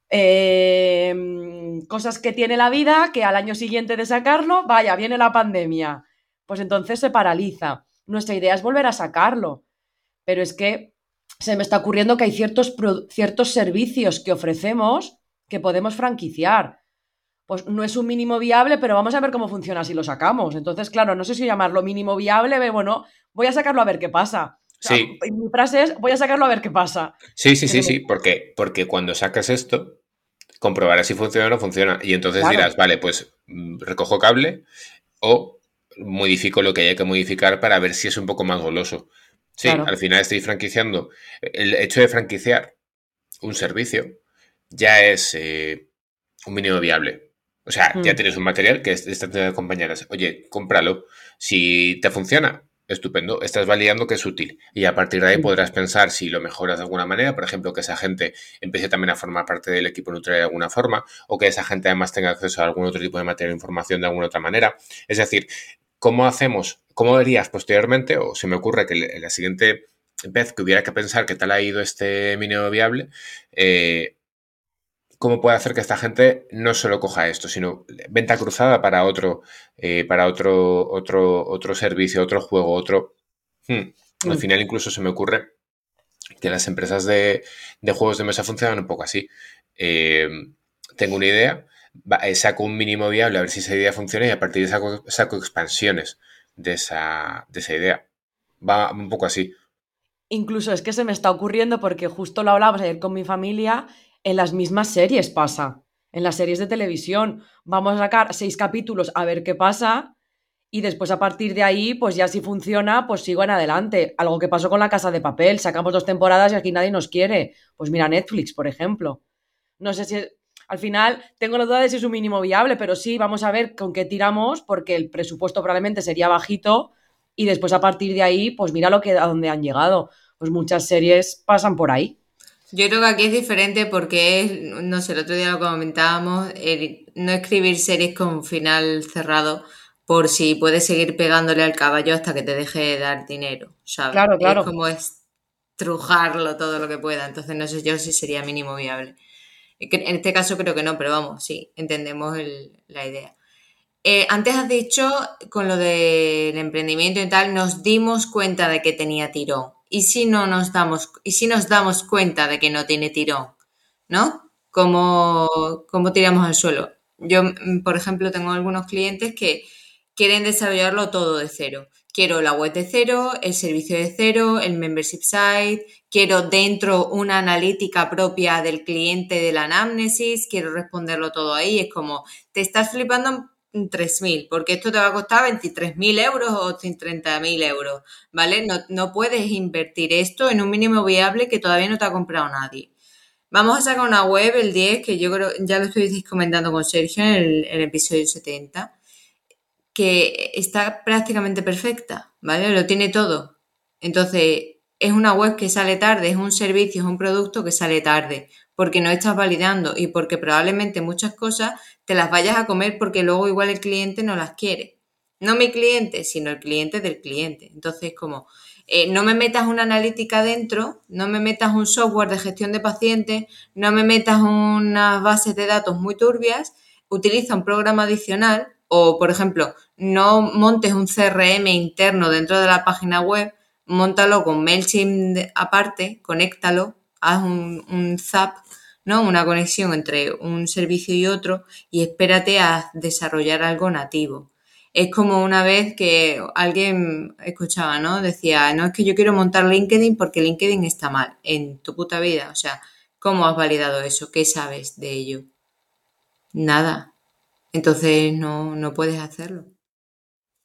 Em, cosas que tiene la vida, que al año siguiente de sacarlo, vaya, viene la pandemia. Pues entonces se paraliza. Nuestra idea es volver a sacarlo. Pero es que se me está ocurriendo que hay ciertos, ciertos servicios que ofrecemos que podemos franquiciar. Pues no es un mínimo viable, pero vamos a ver cómo funciona si lo sacamos. Entonces, claro, no sé si llamarlo mínimo viable, bueno, voy a sacarlo a ver qué pasa. sí. Mi frase es, voy a sacarlo a ver qué pasa. Sí, sí, sí, sí, porque, porque cuando sacas esto, comprobarás si funciona o no funciona. Y entonces dirás, vale, pues mm, recojo cable o modifico lo que haya que modificar para ver si es un poco más goloso. Sí, al final estoy franquiciando. El hecho de franquiciar un servicio ya es eh, un mínimo viable. O sea, ya mm. tienes un material que está de compañeras. Oye, cómpralo. Si te funciona, estupendo. Estás validando que es útil. Y a partir de ahí mm. podrás pensar si lo mejoras de alguna manera. Por ejemplo, que esa gente empiece también a formar parte del equipo neutral de alguna forma. O que esa gente además tenga acceso a algún otro tipo de material de información de alguna otra manera. Es decir, ¿cómo hacemos? ¿Cómo verías posteriormente? O se me ocurre que la siguiente vez que hubiera que pensar qué tal ha ido este mínimo viable, eh, cómo puede hacer que esta gente no solo coja esto, sino venta cruzada para otro, eh, para otro, otro, otro servicio, otro juego, otro. Hmm. Al mm. final, incluso se me ocurre que las empresas de, juegos de mesa funcionan un poco así. Eh, tengo una idea, eh, saco un mínimo viable a ver si esa idea funciona y a partir de saco, saco expansiones de esa, de esa idea. Va un poco así. Incluso es que se me está ocurriendo porque justo lo hablábamos ayer con mi familia en las mismas series pasa. En las series de televisión vamos a sacar seis capítulos a ver qué pasa y después a partir de ahí, pues ya si funciona, pues sigo en adelante. Algo que pasó con La Casa de Papel, sacamos dos temporadas y aquí nadie nos quiere. Pues mira Netflix, por ejemplo. No sé si al final tengo la duda de si es un mínimo viable, pero sí, vamos a ver con qué tiramos porque el presupuesto probablemente sería bajito y después a partir de ahí, pues mira lo que a dónde han llegado. Pues muchas series pasan por ahí. Yo creo que aquí es diferente porque es, no sé, el otro día lo comentábamos, no escribir series con final cerrado por si puedes seguir pegándole al caballo hasta que te deje de dar dinero, ¿sabes? Claro, claro. Es como es trujarlo todo lo que pueda. Entonces no sé yo si sería mínimo viable. En este caso creo que no, pero vamos, sí, entendemos la idea. Eh, antes has dicho, con lo del emprendimiento y tal, nos dimos cuenta de que tenía tirón. ¿Y si no nos damos, y si nos damos cuenta de que no tiene tirón? ¿No? ¿Cómo, cómo tiramos al suelo? Yo, mm, por ejemplo, tengo algunos clientes que quieren desarrollarlo todo de cero. Quiero la web de cero, el servicio de cero, el membership site, quiero dentro una analítica propia del cliente de la anamnesis, quiero responderlo todo ahí. Es como, te estás flipando 3.000, porque esto te va a costar 23.000 euros o 30.000 euros, ¿vale? No, no, puedes invertir esto en un mínimo viable que todavía no te ha comprado nadie. Vamos a sacar una web el 10, que yo creo, ya lo estoy comentando con Sergio en el, episodio 70, que está prácticamente perfecta, ¿vale? Lo tiene todo. Entonces, es una web que sale tarde, es un servicio, es un producto que sale tarde porque no estás validando y porque probablemente muchas cosas te las vayas a comer porque luego igual el cliente no las quiere. No mi cliente, sino el cliente del cliente. Entonces, como eh, no me metas una analítica dentro, no me metas un software de gestión de pacientes, no me metas unas bases de datos muy turbias, utiliza un programa adicional o, por ejemplo, no montes un CRM interno dentro de la página web, montalo con MailChimp aparte, conéctalo, haz un, un zap ¿no? Una conexión entre un servicio y otro y espérate a desarrollar algo nativo. Es como una vez que alguien escuchaba, ¿no? Decía, no es que yo quiero montar LinkedIn porque LinkedIn está mal en tu puta vida. O sea, ¿cómo has validado eso? ¿Qué sabes de ello? Nada. Entonces no, no puedes hacerlo.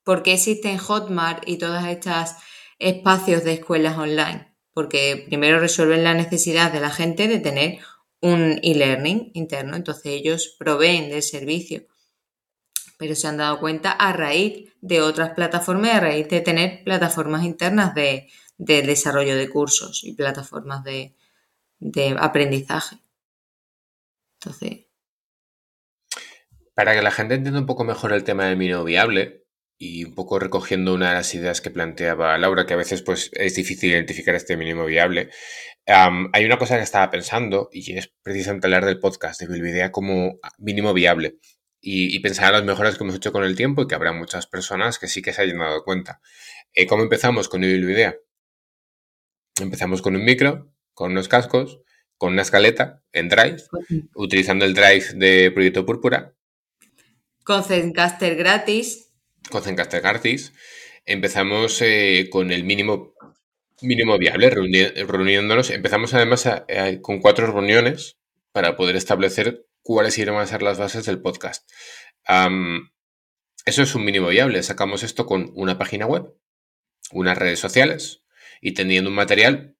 ¿Por qué existen Hotmart y todas estas espacios de escuelas online? Porque primero resuelven la necesidad de la gente de tener un e-learning interno, entonces ellos proveen del servicio. Pero se han dado cuenta a raíz de otras plataformas, a raíz de tener plataformas internas de, desarrollo de cursos y plataformas de, de aprendizaje. Entonces. Para que la gente entienda un poco mejor el tema del mínimo viable, y un poco recogiendo una de las ideas que planteaba Laura, que a veces pues, es difícil identificar este mínimo viable, hay una cosa que estaba pensando y es precisamente hablar del podcast de Bilvidea como mínimo viable y, pensar en las mejoras que hemos hecho con el tiempo y que habrá muchas personas que sí que se hayan dado cuenta. Eh, ¿Cómo empezamos con Bilvidea? Empezamos con un micro, con unos cascos, con una escaleta en Drive, utilizando el Drive de Proyecto Púrpura. Con Zencaster gratis. Con Zencaster gratis. Empezamos eh, con el mínimo mínimo viable, reuniéndonos. Empezamos además con cuatro reuniones para poder establecer cuáles iban a ser las bases del podcast. eso es un mínimo viable. Sacamos esto con una página web, unas redes sociales y teniendo un material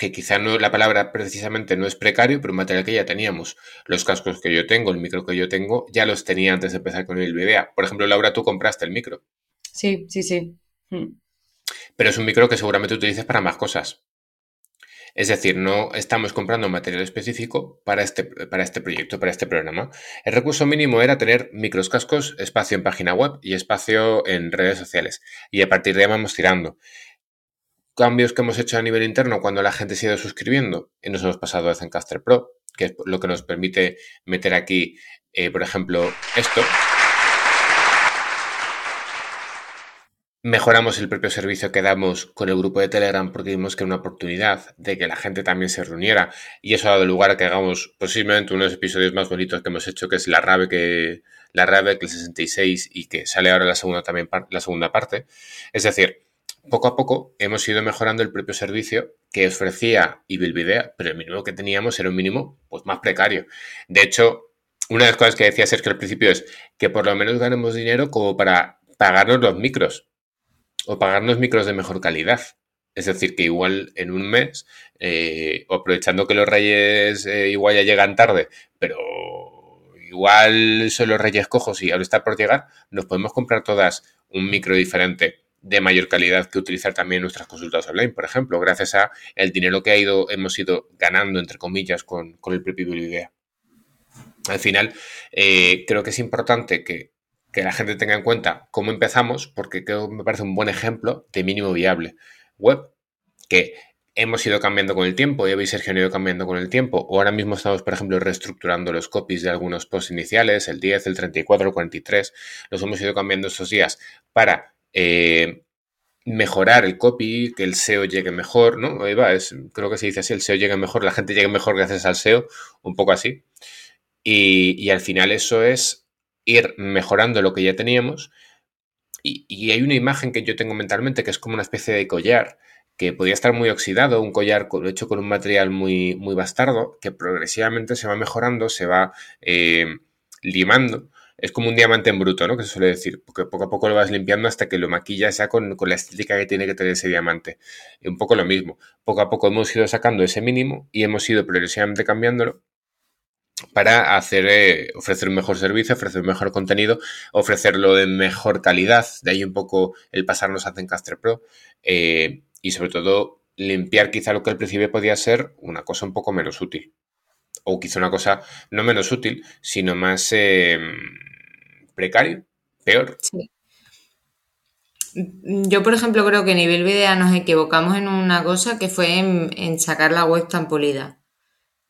que quizá no la palabra precisamente no es precario, pero un material que ya teníamos. Los cascos que yo tengo, el micro que yo tengo, ya los tenía antes de empezar con el video. Por ejemplo, Laura, tú compraste el micro. Sí, sí, sí. Hmm pero es un micro que seguramente utilices para más cosas. Es decir, no estamos comprando material específico para este, para este proyecto, para este programa. El recurso mínimo era tener micros cascos, espacio en página web y espacio en redes sociales. Y a partir de ahí vamos tirando. Cambios que hemos hecho a nivel interno cuando la gente se ha ido suscribiendo y nos hemos pasado a Zencaster Pro, que es lo que nos permite meter aquí, eh, por ejemplo, esto. Mejoramos el propio servicio que damos con el grupo de Telegram porque vimos que era una oportunidad de que la gente también se reuniera y eso ha dado lugar a que hagamos posiblemente uno de los episodios más bonitos que hemos hecho, que es la Rave que la Rave que el 66 y que sale ahora la segunda también la segunda parte. Es decir, poco a poco hemos ido mejorando el propio servicio que ofrecía Ibilvidea, pero el mínimo que teníamos era un mínimo pues más precario. De hecho, una de las cosas que decía Sergio al principio es que por lo menos ganemos dinero como para pagarnos los micros o pagarnos micros de mejor calidad. Es decir, que igual en un mes, eh, aprovechando que los reyes eh, igual ya llegan tarde, pero igual son los reyes cojos y ahora está por llegar, nos podemos comprar todas un micro diferente de mayor calidad que utilizar también nuestras consultas online, por ejemplo, gracias a el dinero que ha ido, hemos ido ganando, entre comillas, con, el propio idea. Al final, eh, creo que es importante que que la gente tenga en cuenta cómo empezamos, porque creo me parece un buen ejemplo de mínimo viable. Web, que hemos ido cambiando con el tiempo, y Sergio han ido cambiando con el tiempo, o ahora mismo estamos, por ejemplo, reestructurando los copies de algunos posts iniciales, el 10, el 34, el 43, los hemos ido cambiando estos días para eh, mejorar el copy, que el SEO llegue mejor, ¿no? Eva, es, creo que se dice así, el SEO llegue mejor, la gente llegue mejor gracias al SEO, un poco así. Y, y al final eso es ir mejorando lo que ya teníamos. Y, y hay una imagen que yo tengo mentalmente que es como una especie de collar que podía estar muy oxidado, un collar hecho con un material muy, muy bastardo, que progresivamente se va mejorando, se va eh, limando. Es como un diamante en bruto, ¿no? Que se suele decir, porque poco a poco lo vas limpiando hasta que lo maquillas ya con, con la estética que tiene que tener ese diamante. Y un poco lo mismo. Poco a poco hemos ido sacando ese mínimo y hemos ido progresivamente cambiándolo para hacer, eh, ofrecer un mejor servicio, ofrecer un mejor contenido, ofrecerlo de mejor calidad. De ahí un poco el pasarnos a Zencaster Pro. Eh, y sobre todo limpiar quizá lo que al principio podía ser una cosa un poco menos útil. O quizá una cosa no menos útil, sino más eh, precario, peor. Sí. Yo, por ejemplo, creo que a nivel video nos equivocamos en una cosa que fue en, sacar la web tan polida.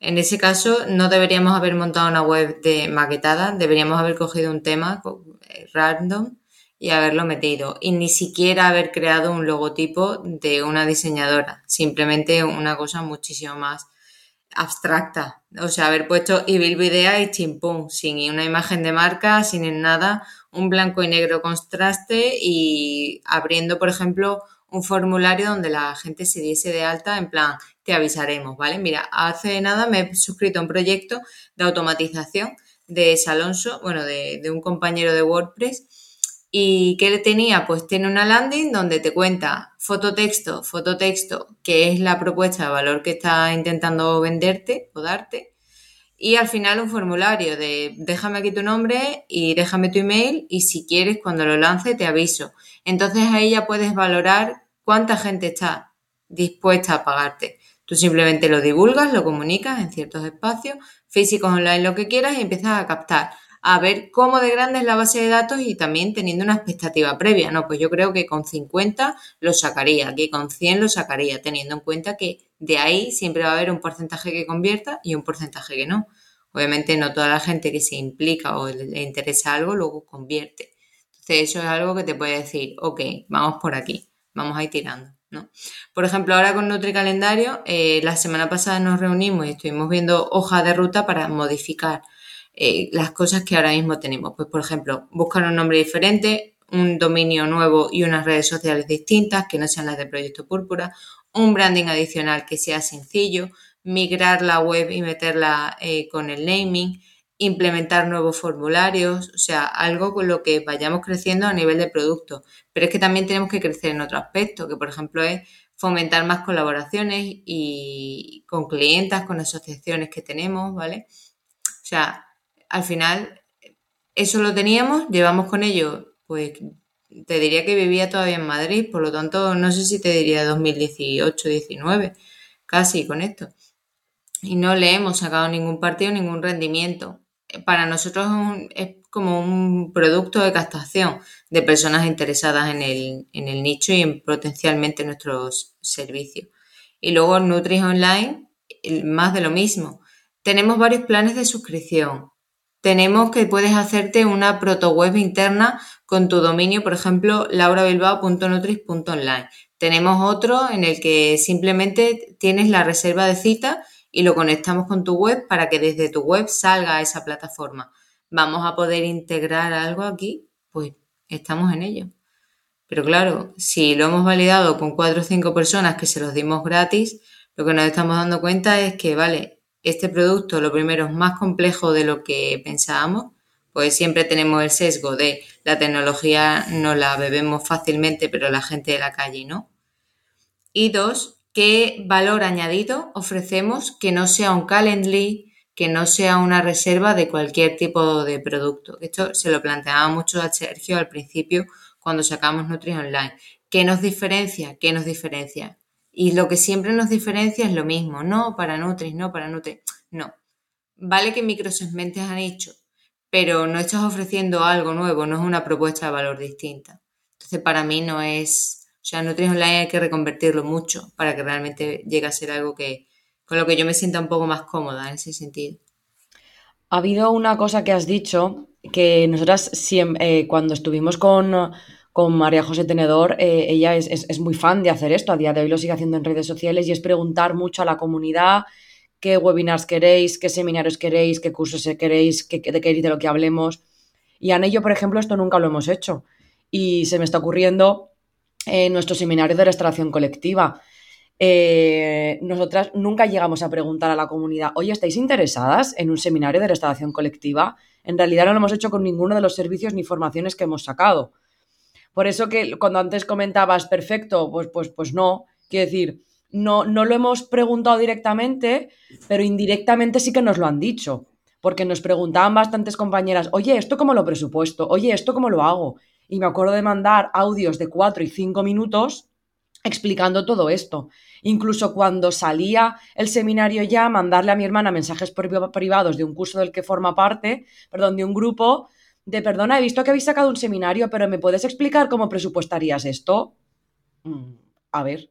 En ese caso, no deberíamos haber montado una web de maquetada, deberíamos haber cogido un tema eh, random y haberlo metido y ni siquiera haber creado un logotipo de una diseñadora, simplemente una cosa muchísimo más abstracta, o sea, haber puesto Evil Idea y chimpum, sin una imagen de marca, sin nada, un blanco y negro contraste y abriendo, por ejemplo, un formulario donde la gente se diese de alta en plan, te avisaremos, ¿vale? Mira, hace nada me he suscrito a un proyecto de automatización de Salonso, bueno, de, de un compañero de WordPress ¿Y qué le tenía? Pues tiene una landing donde te cuenta fototexto, fototexto, que es la propuesta de valor que está intentando venderte o darte. Y al final un formulario de déjame aquí tu nombre y déjame tu email y si quieres cuando lo lance te aviso. Entonces ahí ya puedes valorar cuánta gente está dispuesta a pagarte. Tú simplemente lo divulgas, lo comunicas en ciertos espacios, físicos, online, lo que quieras y empiezas a captar a ver cómo de grande es la base de datos y también teniendo una expectativa previa. No, pues yo creo que con 50 lo sacaría, que con 100 lo sacaría, teniendo en cuenta que de ahí siempre va a haber un porcentaje que convierta y un porcentaje que no. Obviamente no toda la gente que se implica o le interesa algo luego convierte. Entonces eso es algo que te puede decir, ok, vamos por aquí, vamos a ir tirando. ¿no? Por ejemplo, ahora con Nutri Calendario, eh, la semana pasada nos reunimos y estuvimos viendo hoja de ruta para modificar eh, las cosas que ahora mismo tenemos. Pues, por ejemplo, buscar un nombre diferente, un dominio nuevo y unas redes sociales distintas que no sean las de Proyecto Púrpura, un branding adicional que sea sencillo, migrar la web y meterla eh, con el naming, implementar nuevos formularios, o sea, algo con lo que vayamos creciendo a nivel de producto. Pero es que también tenemos que crecer en otro aspecto, que por ejemplo es fomentar más colaboraciones y con clientas, con asociaciones que tenemos, ¿vale? O sea, al final eso lo teníamos, llevamos con ello, pues te diría que vivía todavía en Madrid, por lo tanto no sé si te diría 2018, 19, casi con esto. Y no le hemos sacado ningún partido, ningún rendimiento. Para nosotros es, como un producto de captación de personas interesadas en el, en el nicho y en potencialmente nuestros servicios. Y luego Nutris Online, más de lo mismo. Tenemos varios planes de suscripción tenemos que puedes hacerte una proto web interna con tu dominio, por ejemplo, laurabilbao.nutris.online. Tenemos otro en el que simplemente tienes la reserva de cita y lo conectamos con tu web para que desde tu web salga esa plataforma. ¿Vamos a poder integrar algo aquí? Pues estamos en ello. Pero claro, si lo hemos validado con cuatro o cinco personas que se los dimos gratis, lo que nos estamos dando cuenta es que, vale, este producto, lo primero, es más complejo de lo que pensábamos, pues siempre tenemos el sesgo de la tecnología no la bebemos fácilmente, pero la gente de la calle no. Y dos, ¿qué valor añadido ofrecemos que no sea un Calendly, que no sea una reserva de cualquier tipo de producto? Esto se lo planteaba mucho a Sergio al principio cuando sacamos Nutri Online. ¿Qué nos diferencia? ¿Qué nos diferencia? Y lo que siempre nos diferencia es lo mismo, no para Nutris, no para Nutris, no. Vale que microsegmentes han hecho, pero no estás ofreciendo algo nuevo, no es una propuesta de valor distinta. Entonces, para mí no es O sea, Nutri Online hay que reconvertirlo mucho para que realmente llegue a ser algo que con lo que yo me sienta un poco más cómoda en ese sentido. Ha habido una cosa que has dicho que nosotras siempre, eh, cuando estuvimos con, con, María José Tenedor, eh, ella es, muy fan de hacer esto, a día de hoy lo sigue haciendo en redes sociales y es preguntar mucho a la comunidad qué webinars queréis, qué seminarios queréis, qué cursos queréis, qué, de qué de lo que hablemos. Y en ello, por ejemplo, esto nunca lo hemos hecho. Y se me está ocurriendo en nuestro seminario de restauración colectiva. Eh, nosotras nunca llegamos a preguntar a la comunidad, oye, ¿estáis interesadas en un seminario de restauración colectiva? En realidad no lo hemos hecho con ninguno de los servicios ni formaciones que hemos sacado. Por eso que cuando antes comentabas, perfecto, pues, pues, pues no. Quiero decir, no, no lo hemos preguntado directamente, pero indirectamente sí que nos lo han dicho. Porque nos preguntaban bastantes compañeras, oye, ¿esto cómo lo presupuesto? Oye, ¿esto cómo lo hago? Y me acuerdo de mandar audios de cuatro y cinco minutos explicando todo esto. Incluso cuando salía el seminario ya, mandarle a mi hermana mensajes privados de un curso del que forma parte, perdón, de un grupo, de perdona, he visto que habéis sacado un seminario, pero ¿me puedes explicar cómo presupuestarías esto? Mm, a ver.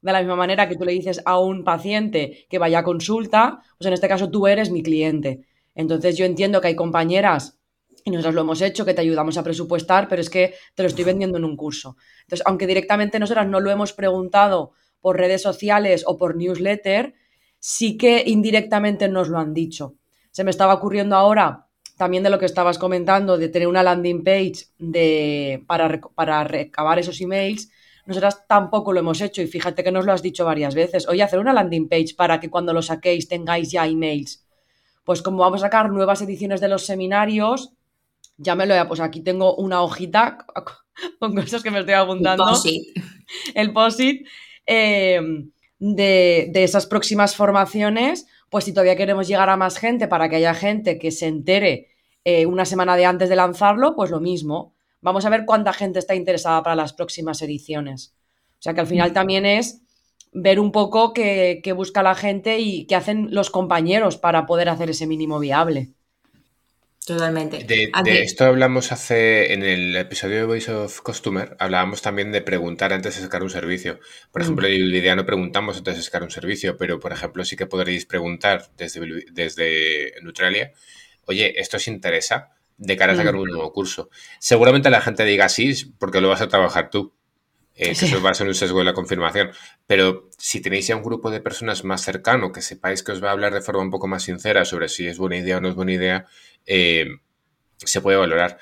De la misma manera que tú le dices a un paciente que vaya a consulta, pues en este caso tú eres mi cliente. Entonces yo entiendo que hay compañeras y nosotros lo hemos hecho, que te ayudamos a presupuestar, pero es que te lo estoy vendiendo en un curso. Entonces, aunque directamente nosotras no lo hemos preguntado por redes sociales o por newsletter, sí que indirectamente nos lo han dicho. Se me estaba ocurriendo ahora también de lo que estabas comentando, de tener una landing page de, para, para recabar esos emails. Nosotras tampoco lo hemos hecho y fíjate que nos lo has dicho varias veces. Oye, hacer una landing page para que cuando lo saquéis tengáis ya emails. Pues como vamos a sacar nuevas ediciones de los seminarios, ya me lo he... Pues aquí tengo una hojita *laughs* con cosas que me estoy apuntando. El POSIT. El POSIT eh, de, esas próximas formaciones, pues si todavía queremos llegar a más gente para que haya gente que se entere eh, una semana de antes de lanzarlo, pues lo mismo. Vamos a ver cuánta gente está interesada para las próximas ediciones. O sea que al final también es ver un poco qué, qué busca la gente y qué hacen los compañeros para poder hacer ese mínimo viable. Totalmente. De, esto hablamos hace, en el episodio de Voice of Customer, hablábamos también de preguntar antes de sacar un servicio. Por mm. ejemplo, en idea no preguntamos antes de sacar un servicio, pero por ejemplo sí que podréis preguntar desde, desde Neutralia, oye, ¿esto os interesa? de cara a sacar mm. un nuevo curso. Seguramente la gente diga sí, porque lo vas a trabajar tú. Eh, eso va a ser un sesgo de la confirmación. Pero si tenéis ya un grupo de personas más cercano, que sepáis que os va a hablar de forma un poco más sincera sobre si es buena idea o no es buena idea, eh, se puede valorar.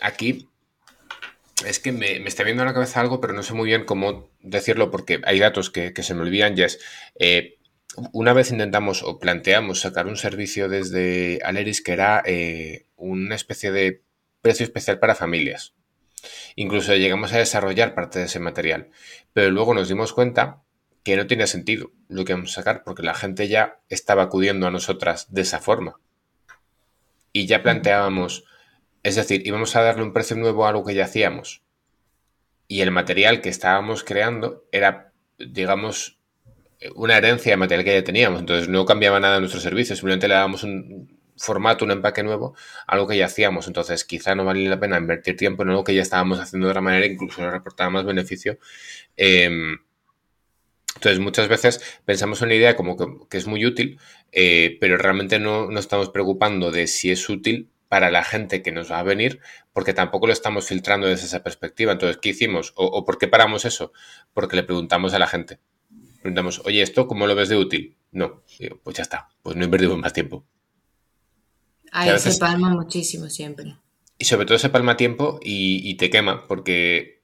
Aquí es que me, está viendo a la cabeza algo, pero no sé muy bien cómo decirlo porque hay datos que, se me olvidan, Jess. Eh, una vez intentamos o planteamos sacar un servicio desde Aleris que era eh, una especie de precio especial para familias. Incluso llegamos a desarrollar parte de ese material, pero luego nos dimos cuenta que no tenía sentido lo que vamos a sacar porque la gente ya estaba acudiendo a nosotras de esa forma y ya planteábamos, es decir, íbamos a darle un precio nuevo a algo que ya hacíamos. Y el material que estábamos creando era, digamos, una herencia de material que ya teníamos. Entonces no cambiaba nada nuestro servicio, simplemente le dábamos un formato, un empaque nuevo, algo que ya hacíamos. Entonces quizá no valía la pena invertir tiempo en algo que ya estábamos haciendo de otra manera, incluso nos reportaba más beneficio. Em, entonces, muchas veces pensamos en una idea como que, es muy útil, eh, pero realmente no nos estamos preocupando de si es útil para la gente que nos va a venir, porque tampoco lo estamos filtrando desde esa perspectiva. Entonces, ¿qué hicimos? ¿O, por qué paramos eso? Porque le preguntamos a la gente. Preguntamos, oye, ¿esto cómo lo ves de útil? No. pues ya está, pues no invertimos más tiempo. Ahí se palma muchísimo siempre. Y sobre todo se palma tiempo y, y te quema, porque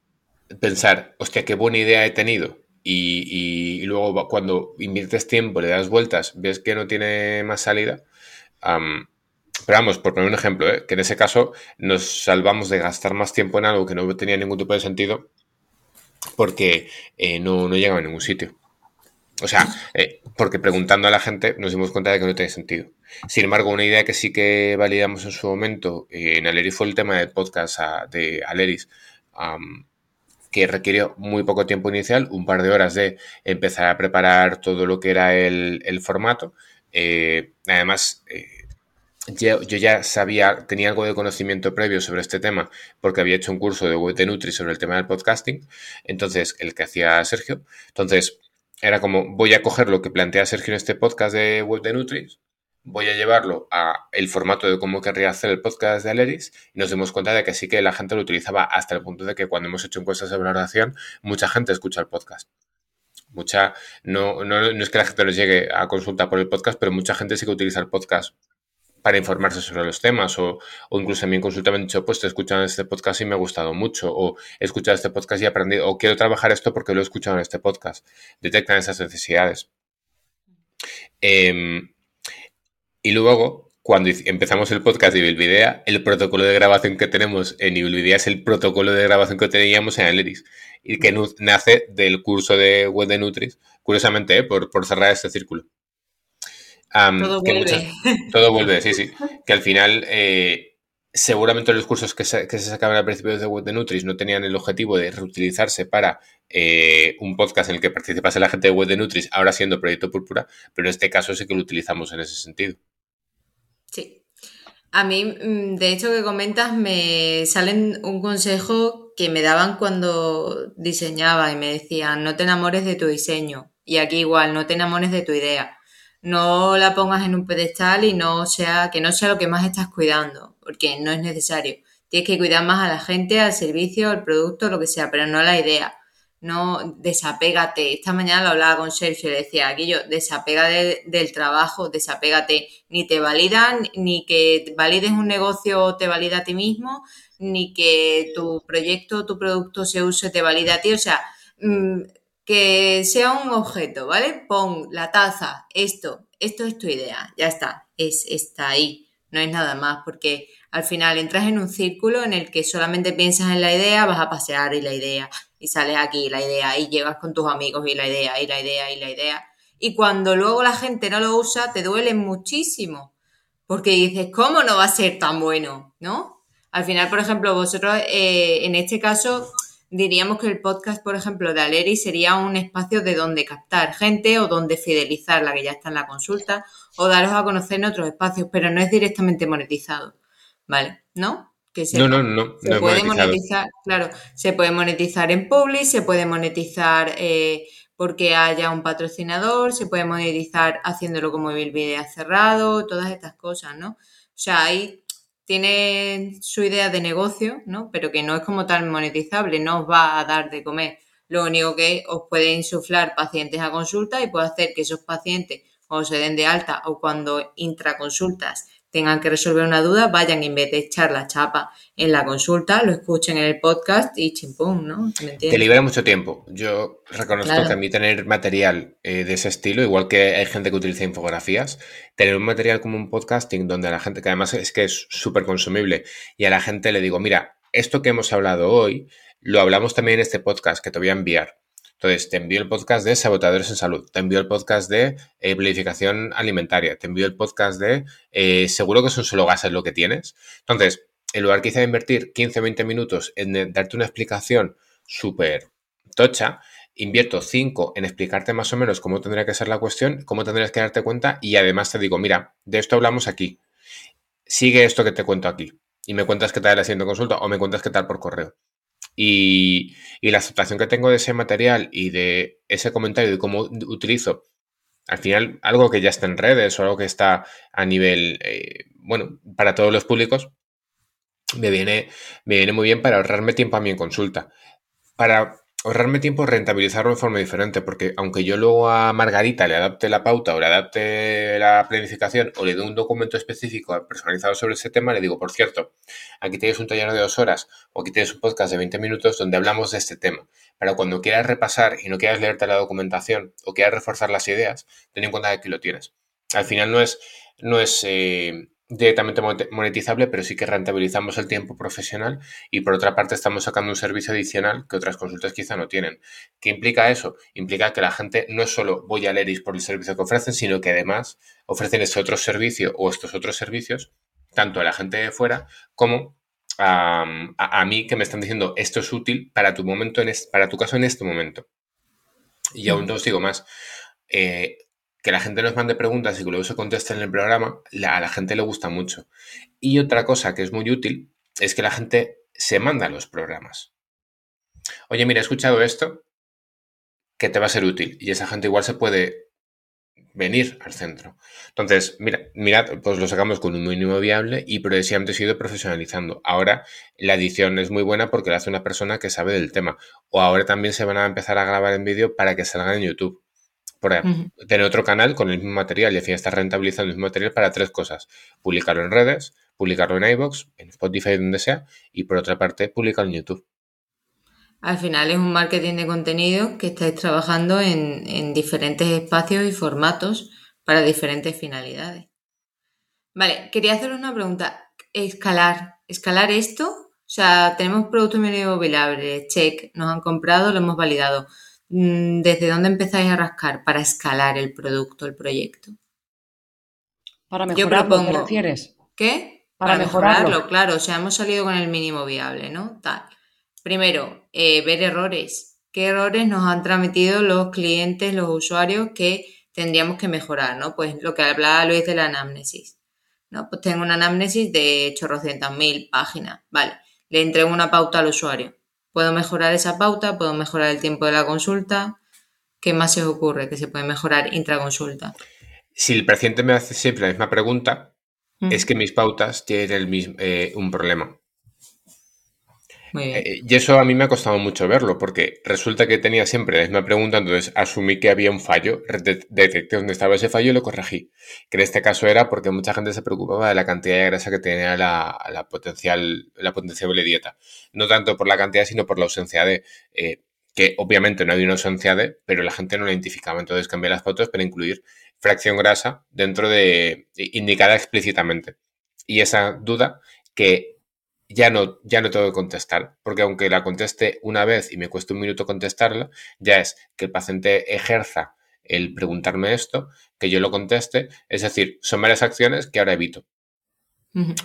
pensar, hostia, qué buena idea he tenido y, luego cuando inviertes tiempo, le das vueltas, ves que no tiene más salida. pero vamos, por poner un ejemplo, ¿eh? que en ese caso nos salvamos de gastar más tiempo en algo que no tenía ningún tipo de sentido porque eh, no, no llegaba a ningún sitio. O sea, eh, porque preguntando a la gente nos dimos cuenta de que no tiene sentido. Sin embargo, una idea que sí que validamos en su momento en Aleris fue el tema del podcast ah, de Aleris que requirió muy poco tiempo inicial, un par de horas de empezar a preparar todo lo que era el, formato. Eh, además, eh, yo, ya sabía, tenía algo de conocimiento previo sobre este tema porque había hecho un curso de web de Nutri sobre el tema del podcasting, entonces el que hacía Sergio. Entonces era como, voy a coger lo que plantea Sergio en este podcast de web de Nutri, voy a llevarlo a el formato de cómo querría hacer el podcast de Aleris y nos dimos cuenta de que sí que la gente lo utilizaba hasta el punto de que cuando hemos hecho encuestas de valoración, mucha gente escucha el podcast. Mucha, no, no, no es que la gente nos llegue a consulta por el podcast, pero mucha gente sí que utiliza el podcast para informarse sobre los temas o, incluso a mí en consulta me han dicho, pues te he escuchado en este podcast y me ha gustado mucho o he escuchado este podcast y he aprendido o quiero trabajar esto porque lo he escuchado en este podcast. Detectan esas necesidades. Em, y luego, cuando empezamos el podcast de Ibilvidea, el protocolo de grabación que tenemos en Ibilvidea es el protocolo de grabación que teníamos en Aleris y que nace del curso de web de Nutris, curiosamente, ¿eh? por, por cerrar este círculo todo vuelve. *laughs* todo vuelve, sí, sí. Que al final, eh, seguramente los cursos que se, que se sacaban al principio de Web de Nutris no tenían el objetivo de reutilizarse para eh, un podcast en el que participase la gente de Web de Nutris, ahora siendo Proyecto Púrpura, pero en este caso sí que lo utilizamos en ese sentido. Sí. A mí, mm, de hecho, que comentas, me salen un consejo que me daban cuando diseñaba y me decían, no te enamores de tu diseño. Y aquí igual, no te enamores de tu idea no la pongas en un pedestal y no sea, que no sea lo que más estás cuidando, porque no es necesario. Tienes que cuidar más a la gente, al servicio, al producto, lo que sea, pero no la idea. No desapégate. Esta mañana lo hablaba con Sergio y le decía, aquí yo, desapega del trabajo, desapégate. Ni te validan, ni que valides un negocio te valida a ti mismo, ni que tu proyecto, tu producto se use te valida a ti. O sea, mm, que sea un objeto, ¿vale? Pon la taza, esto, esto es tu idea, ya está, es, está ahí, no es nada más, porque al final entras en un círculo en el que solamente piensas en la idea, vas a pasear y la idea, y sales aquí la idea, y llevas con tus amigos y la idea, y la idea, y la idea. Y cuando luego la gente no lo usa, te duele muchísimo, porque dices, ¿cómo no va a ser tan bueno? ¿No? Al final, por ejemplo, vosotros, eh, en este caso, diríamos que el podcast, por ejemplo, de Aleri sería un espacio de donde captar gente o donde fidelizar la que ya está en la consulta o daros a conocer en otros espacios, pero no es directamente monetizado, ¿vale? ¿No? Que no, no, no. Se puede monetizar, claro, se puede monetizar en Public, se puede monetizar eh, porque haya un patrocinador, se puede monetizar haciéndolo como el video cerrado, todas estas cosas, ¿no? O sea, hay tiene su idea de negocio, ¿no? Pero que no es como tal monetizable, no os va a dar de comer. Lo único que os puede insuflar pacientes a consulta y puede hacer que esos pacientes, cuando se den de alta o cuando intraconsultas tengan que resolver una duda, vayan en vez de echar la chapa en la consulta, lo escuchen en el podcast y chimpum, ¿no? Te libera mucho tiempo. Yo reconozco que a mí tener material eh, de ese estilo, igual que hay gente que utiliza infografías, tener un material como un podcasting donde a la gente, que además es que es súper consumible, y a la gente le digo, mira, esto que hemos hablado hoy, lo hablamos también en este podcast que te voy a enviar. Entonces, te envío el podcast de Sabotadores en Salud, te envío el podcast de eh, Planificación Alimentaria, te envío el podcast de eh, Seguro que son solo gases lo que tienes. Entonces, en lugar quizá de invertir 15 o 20 minutos en darte una explicación súper tocha, invierto 5 en explicarte más o menos cómo tendría que ser la cuestión, cómo tendrías que darte cuenta y además te digo, mira, de esto hablamos aquí. Sigue esto que te cuento aquí. Y me cuentas qué tal haciendo consulta o me cuentas qué tal por correo. Y, la aceptación que tengo de ese material y de ese comentario de cómo utilizo, al final, algo que ya está en redes o algo que está a nivel, eh, bueno, para todos los públicos, me viene, me viene muy bien para ahorrarme tiempo a mí en consulta. Para ahorrarme tiempo, rentabilizarlo de forma diferente, porque aunque yo luego a Margarita le adapte la pauta o le adapte la planificación o le dé un documento específico personalizado sobre ese tema, le digo, por cierto, aquí tienes un taller de dos horas o aquí tienes un podcast de 20 minutos donde hablamos de este tema. Pero cuando quieras repasar y no quieras leerte la documentación o quieras reforzar las ideas, ten en cuenta que aquí lo tienes. Al final no es, no es eh, directamente monetizable, pero sí que rentabilizamos el tiempo profesional y por otra parte estamos sacando un servicio adicional que otras consultas quizá no tienen. ¿Qué implica eso? Implica que la gente no solo voy a Leris por el servicio que ofrecen, sino que además ofrecen este otro servicio o estos otros servicios, tanto a la gente de fuera como a, mí que me están diciendo esto es útil para tu momento, en para tu caso en este momento. Y aún mm. os digo más. Eh, que la gente nos mande preguntas y que luego se conteste en el programa, a la gente le gusta mucho. Y otra cosa que es muy útil es que la gente se manda los programas. Oye, mira, he escuchado esto que te va a ser útil y esa gente igual se puede venir al centro. Entonces, mira, mirad, pues lo sacamos con un mínimo viable y progresivamente se ha ido profesionalizando. Ahora la edición es muy buena porque la hace una persona que sabe del tema. O ahora también se van a empezar a grabar en vídeo para que salgan en YouTube. Por tener otro canal con el mismo material y al fin estar rentabilizando el mismo material para tres cosas. Publicarlo en redes, publicarlo en iVoox, en Spotify, donde sea, y por otra parte, publicarlo en YouTube. Al final es un marketing de contenido que estáis trabajando en, diferentes espacios y formatos para diferentes finalidades. Vale, quería haceros una pregunta. Escalar, escalar esto, o sea, tenemos productos mínimo viables, check, nos han comprado, lo hemos validado. Mm, ¿Desde dónde empezáis a rascar para escalar el producto, el proyecto? Para mejorarlo, ¿te refieres? ¿Qué? Para, mejorarlo, claro. O sea, hemos salido con el mínimo viable, ¿no? Tal. Primero, eh, ver errores. ¿Qué errores nos han transmitido los clientes, los usuarios que tendríamos que mejorar, ¿no? Pues lo que hablaba Luis de la anamnesis. ¿no? Pues tengo una anamnesis de chorrocientas mil páginas. Vale, le entrego una pauta al usuario. ¿Puedo mejorar esa pauta? ¿Puedo mejorar el tiempo de la consulta? ¿Qué más se os ocurre que se puede mejorar intraconsulta? Si el paciente me hace siempre la misma pregunta, es que mis pautas tienen el mismo, eh, un problema. Eh, y eso a mí me ha costado mucho verlo, porque resulta que tenía siempre la misma pregunta, entonces asumí que había un fallo, detecté dónde estaba ese fallo y lo corregí. Que en este caso era porque mucha gente se preocupaba de la cantidad de grasa que tenía la, potencial, la potenciable dieta. No tanto por la cantidad, sino por la ausencia de... Eh, que obviamente no había una ausencia de, pero la gente no la identificaba. Entonces cambié las fotos para incluir fracción grasa dentro de indicada explícitamente. Y esa duda que ya no, ya no tengo que contestar, porque aunque la conteste una vez y me cueste un minuto contestarla, ya es que el paciente ejerza el preguntarme esto, que yo lo conteste, es decir, son varias acciones que ahora evito.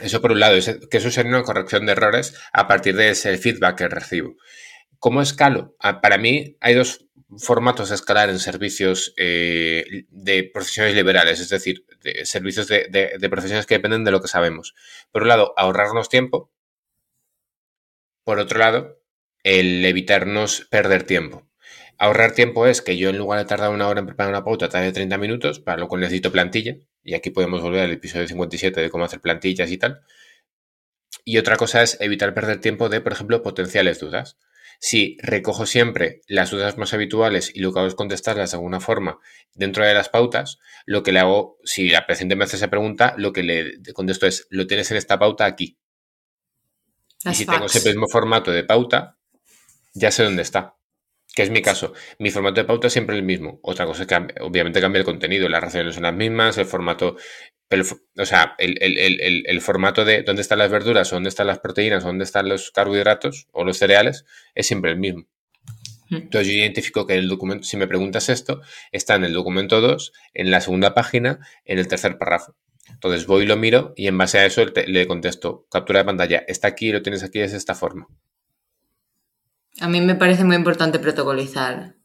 Eso por un lado, que eso sería una corrección de errores a partir de ese feedback que recibo. ¿Cómo escalo? Ah, para mí hay dos formatos de escalar en servicios eh, de profesiones liberales, es decir, de servicios de, de profesiones que dependen de lo que sabemos. Por un lado, ahorrarnos tiempo, por otro lado, el evitarnos perder tiempo. Ahorrar tiempo es que yo en lugar de tardar una hora en preparar una pauta, tarde 30 minutos, para lo cual necesito plantilla, y aquí podemos volver al episodio 57 de cómo hacer plantillas y tal. Y otra cosa es evitar perder tiempo de, por ejemplo, potenciales dudas. Si recojo siempre las dudas más habituales y lo que hago es contestarlas de alguna forma dentro de las pautas, lo que le hago, si la paciente me hace esa pregunta, lo que le contesto es, lo tienes en esta pauta aquí y si tengo ese mismo formato de pauta, ya sé dónde está. Que es mi caso. Mi formato de pauta es siempre el mismo. Otra cosa es que obviamente cambia el contenido. Las raciones son las mismas, el formato. o sea, el, formato de dónde están las verduras, o dónde están las proteínas, o dónde están los carbohidratos o los cereales, es siempre el mismo. Hmm. Entonces yo identifico que el documento, si me preguntas esto, está en el documento 2, en la segunda página, en el tercer párrafo. Entonces voy y lo miro y en base a eso le contesto, captura de pantalla, está aquí, lo tienes aquí, es esta forma. A mí me parece muy importante protocolizar,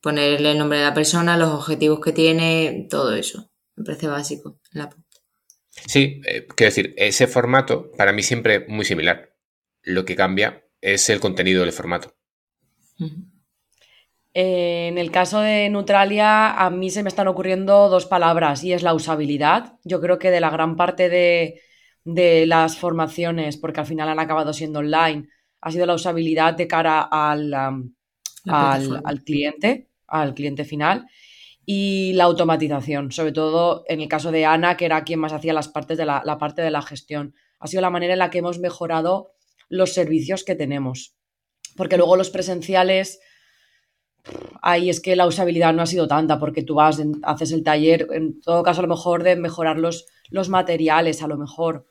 ponerle el nombre de la persona, los objetivos que tiene, todo eso. Me parece básico la Sí, eh, quiero decir, ese formato para mí siempre muy similar. Lo que cambia es el contenido del formato. Eh, en el caso de Neutralia, a mí se me están ocurriendo dos palabras y es la usabilidad. Yo creo que de la gran parte de, las formaciones, porque al final han acabado siendo online, ha sido la usabilidad de cara al, al, cliente, al cliente final, y la automatización, sobre todo en el caso de Ana, que era quien más hacía las partes de la, la parte de la gestión. Ha sido la manera en la que hemos mejorado los servicios que tenemos. Porque luego los presenciales ahí es que la usabilidad no ha sido tanta porque tú vas, haces el taller, en todo caso a lo mejor de mejorar los, los materiales, a lo mejor.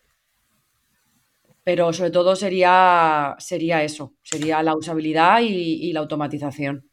Pero sobre todo sería, sería eso, sería la usabilidad y, la automatización.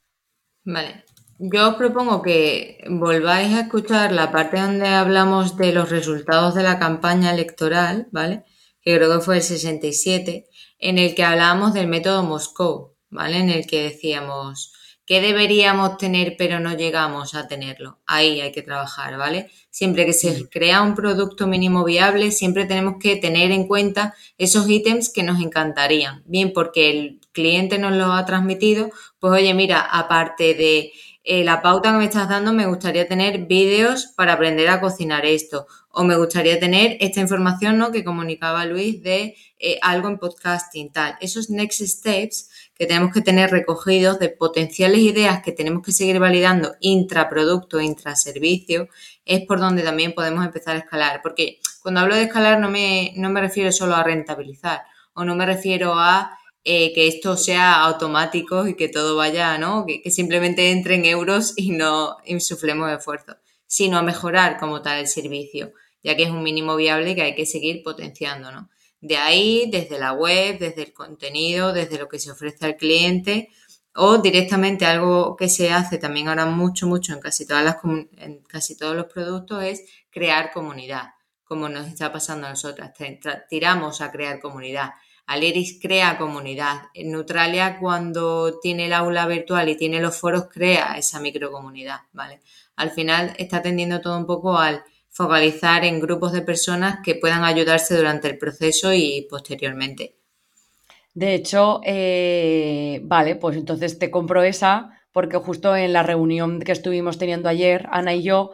Vale. Yo os propongo que volváis a escuchar la parte donde hablamos de los resultados de la campaña electoral, ¿vale? Que creo que fue el 67, en el que hablábamos del método Moscou, ¿vale? En el que decíamos, ¿Qué deberíamos tener pero no llegamos a tenerlo? Ahí hay que trabajar, ¿vale? Siempre que se crea un producto mínimo viable, siempre tenemos que tener en cuenta esos ítems que nos encantarían. Bien, porque el cliente nos lo ha transmitido, pues oye, mira, aparte de eh, la pauta que me estás dando, me gustaría tener vídeos para aprender a cocinar esto. O me gustaría tener esta información, ¿no? Que comunicaba Luis de eh, algo en podcasting, tal. Esos next steps que tenemos que tener recogidos de potenciales ideas que tenemos que seguir validando intraproducto, intraservicio, es por donde también podemos empezar a escalar. Porque cuando hablo de escalar no me, no me refiero solo a rentabilizar o no me refiero a eh, que esto sea automático y que todo vaya, ¿no? Que, simplemente entre en euros y no insuflemos esfuerzo, sino a mejorar como tal el servicio, ya que es un mínimo viable que hay que seguir potenciando, ¿no? De ahí, desde la web, desde el contenido, desde lo que se ofrece al cliente o directamente algo que se hace también ahora mucho, mucho en casi, todas las, casi todos los productos es crear comunidad, como nos está pasando a nosotras. Tiramos a crear comunidad. Aleris crea comunidad. En Neutralia, cuando tiene el aula virtual y tiene los foros, crea esa microcomunidad, ¿vale? Al final está tendiendo todo un poco al focalizar en grupos de personas que puedan ayudarse durante el proceso y posteriormente. De hecho, eh, vale, pues entonces te compro esa, porque justo en la reunión que estuvimos teniendo ayer, Ana y yo,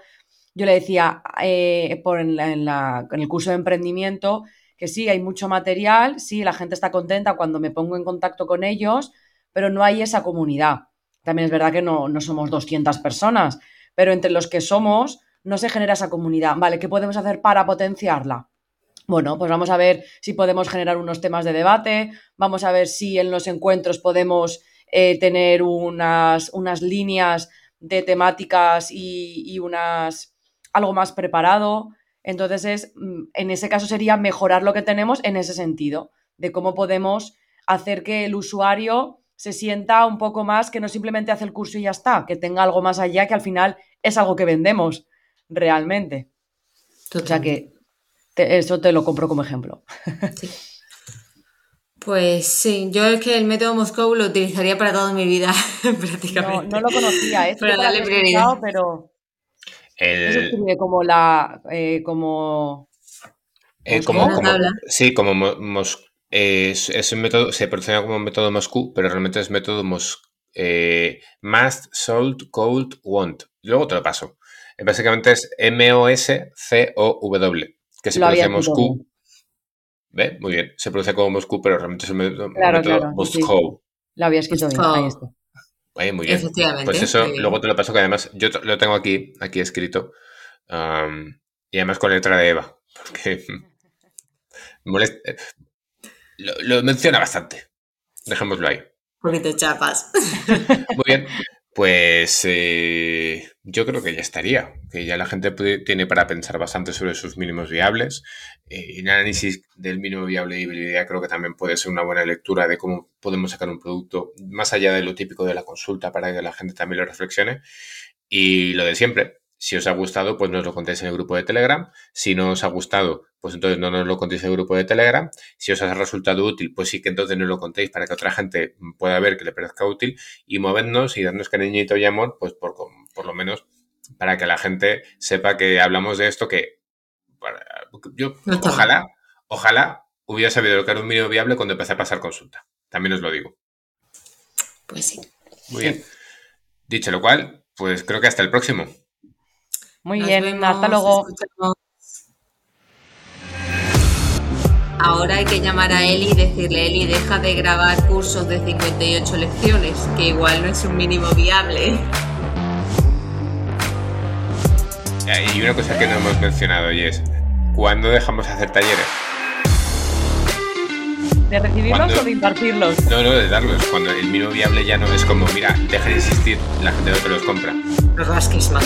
yo le decía eh, por en, en, el curso de emprendimiento que sí, hay mucho material, sí, la gente está contenta cuando me pongo en contacto con ellos, pero no hay esa comunidad. También es verdad que no, no somos 200 personas, pero entre los que somos, no se genera esa comunidad. Vale, ¿qué podemos hacer para potenciarla? Bueno, pues vamos a ver si podemos generar unos temas de debate, vamos a ver si en los encuentros podemos eh, tener unas, unas, líneas de temáticas y, y, unas algo más preparado. Entonces, es, mm, en ese caso sería mejorar lo que tenemos en ese sentido, de cómo podemos hacer que el usuario se sienta un poco más, que no simplemente hace el curso y ya está, que tenga algo más allá, que al final es algo que vendemos realmente. O sea que eso te lo compro como ejemplo. Pues sí, yo es que el método Moscow lo utilizaría para toda mi vida, *laughs* prácticamente. No, lo conocía, ¿eh? para darle prioridad. Pero el... como la... Eh, como... Eh, como, como sí, como mos, es, un método, se procede como método Moscú, pero realmente es método mos, eh, Must, Sold, Cold, Want. Luego te lo paso. Básicamente es M-O-S-C-O-W, que se pronuncia Moscú. ¿Ve? Muy bien. Se pronuncia como Moscú, pero realmente es un método, claro, claro, Moscú. Lo había escrito bien. Ahí está. Muy bien. Pues eso, luego te lo paso, que además yo lo tengo aquí, aquí escrito. Um, y además con letra de Eva. *laughs* Porque molesta, lo, lo, menciona bastante. Dejémoslo ahí. Un poquito chapas. Muy bien. *laughs* Pues eh, yo creo que ya estaría, que ya la gente tiene para pensar bastante sobre sus mínimos viables. Eh, análisis del mínimo viable de viabilidad creo que también puede ser una buena lectura de cómo podemos sacar un producto más allá de lo típico de la consulta para que la gente también lo reflexione. Y lo de siempre, si os ha gustado, pues nos lo contéis en el grupo de Telegram. Si no os ha gustado, pues entonces no nos lo contéis en el grupo de Telegram. Si os ha resultado útil, pues sí que entonces nos lo contéis para que otra gente pueda ver que le parezca útil y movernos y darnos cariñito y amor, pues por, por lo menos para que la gente sepa que hablamos de esto que yo ojalá, ojalá hubiera sabido lo que era un mínimo viable cuando empecé a pasar consulta. También os lo digo. Pues sí. Muy bien. Dicho lo cual, pues creo que hasta el próximo. Muy bien, hasta luego. Ahora hay que llamar a Eli y decirle, Eli, deja de grabar cursos de 58 lecciones, que igual no es un mínimo viable. Y una cosa que no hemos mencionado y es, ¿cuándo dejamos de hacer talleres? ¿De recibirlos o de impartirlos? No, no, de darlos. Cuando el mínimo viable ya no es como, mira, deja de existir, la gente no te los compra. Los rasquis más.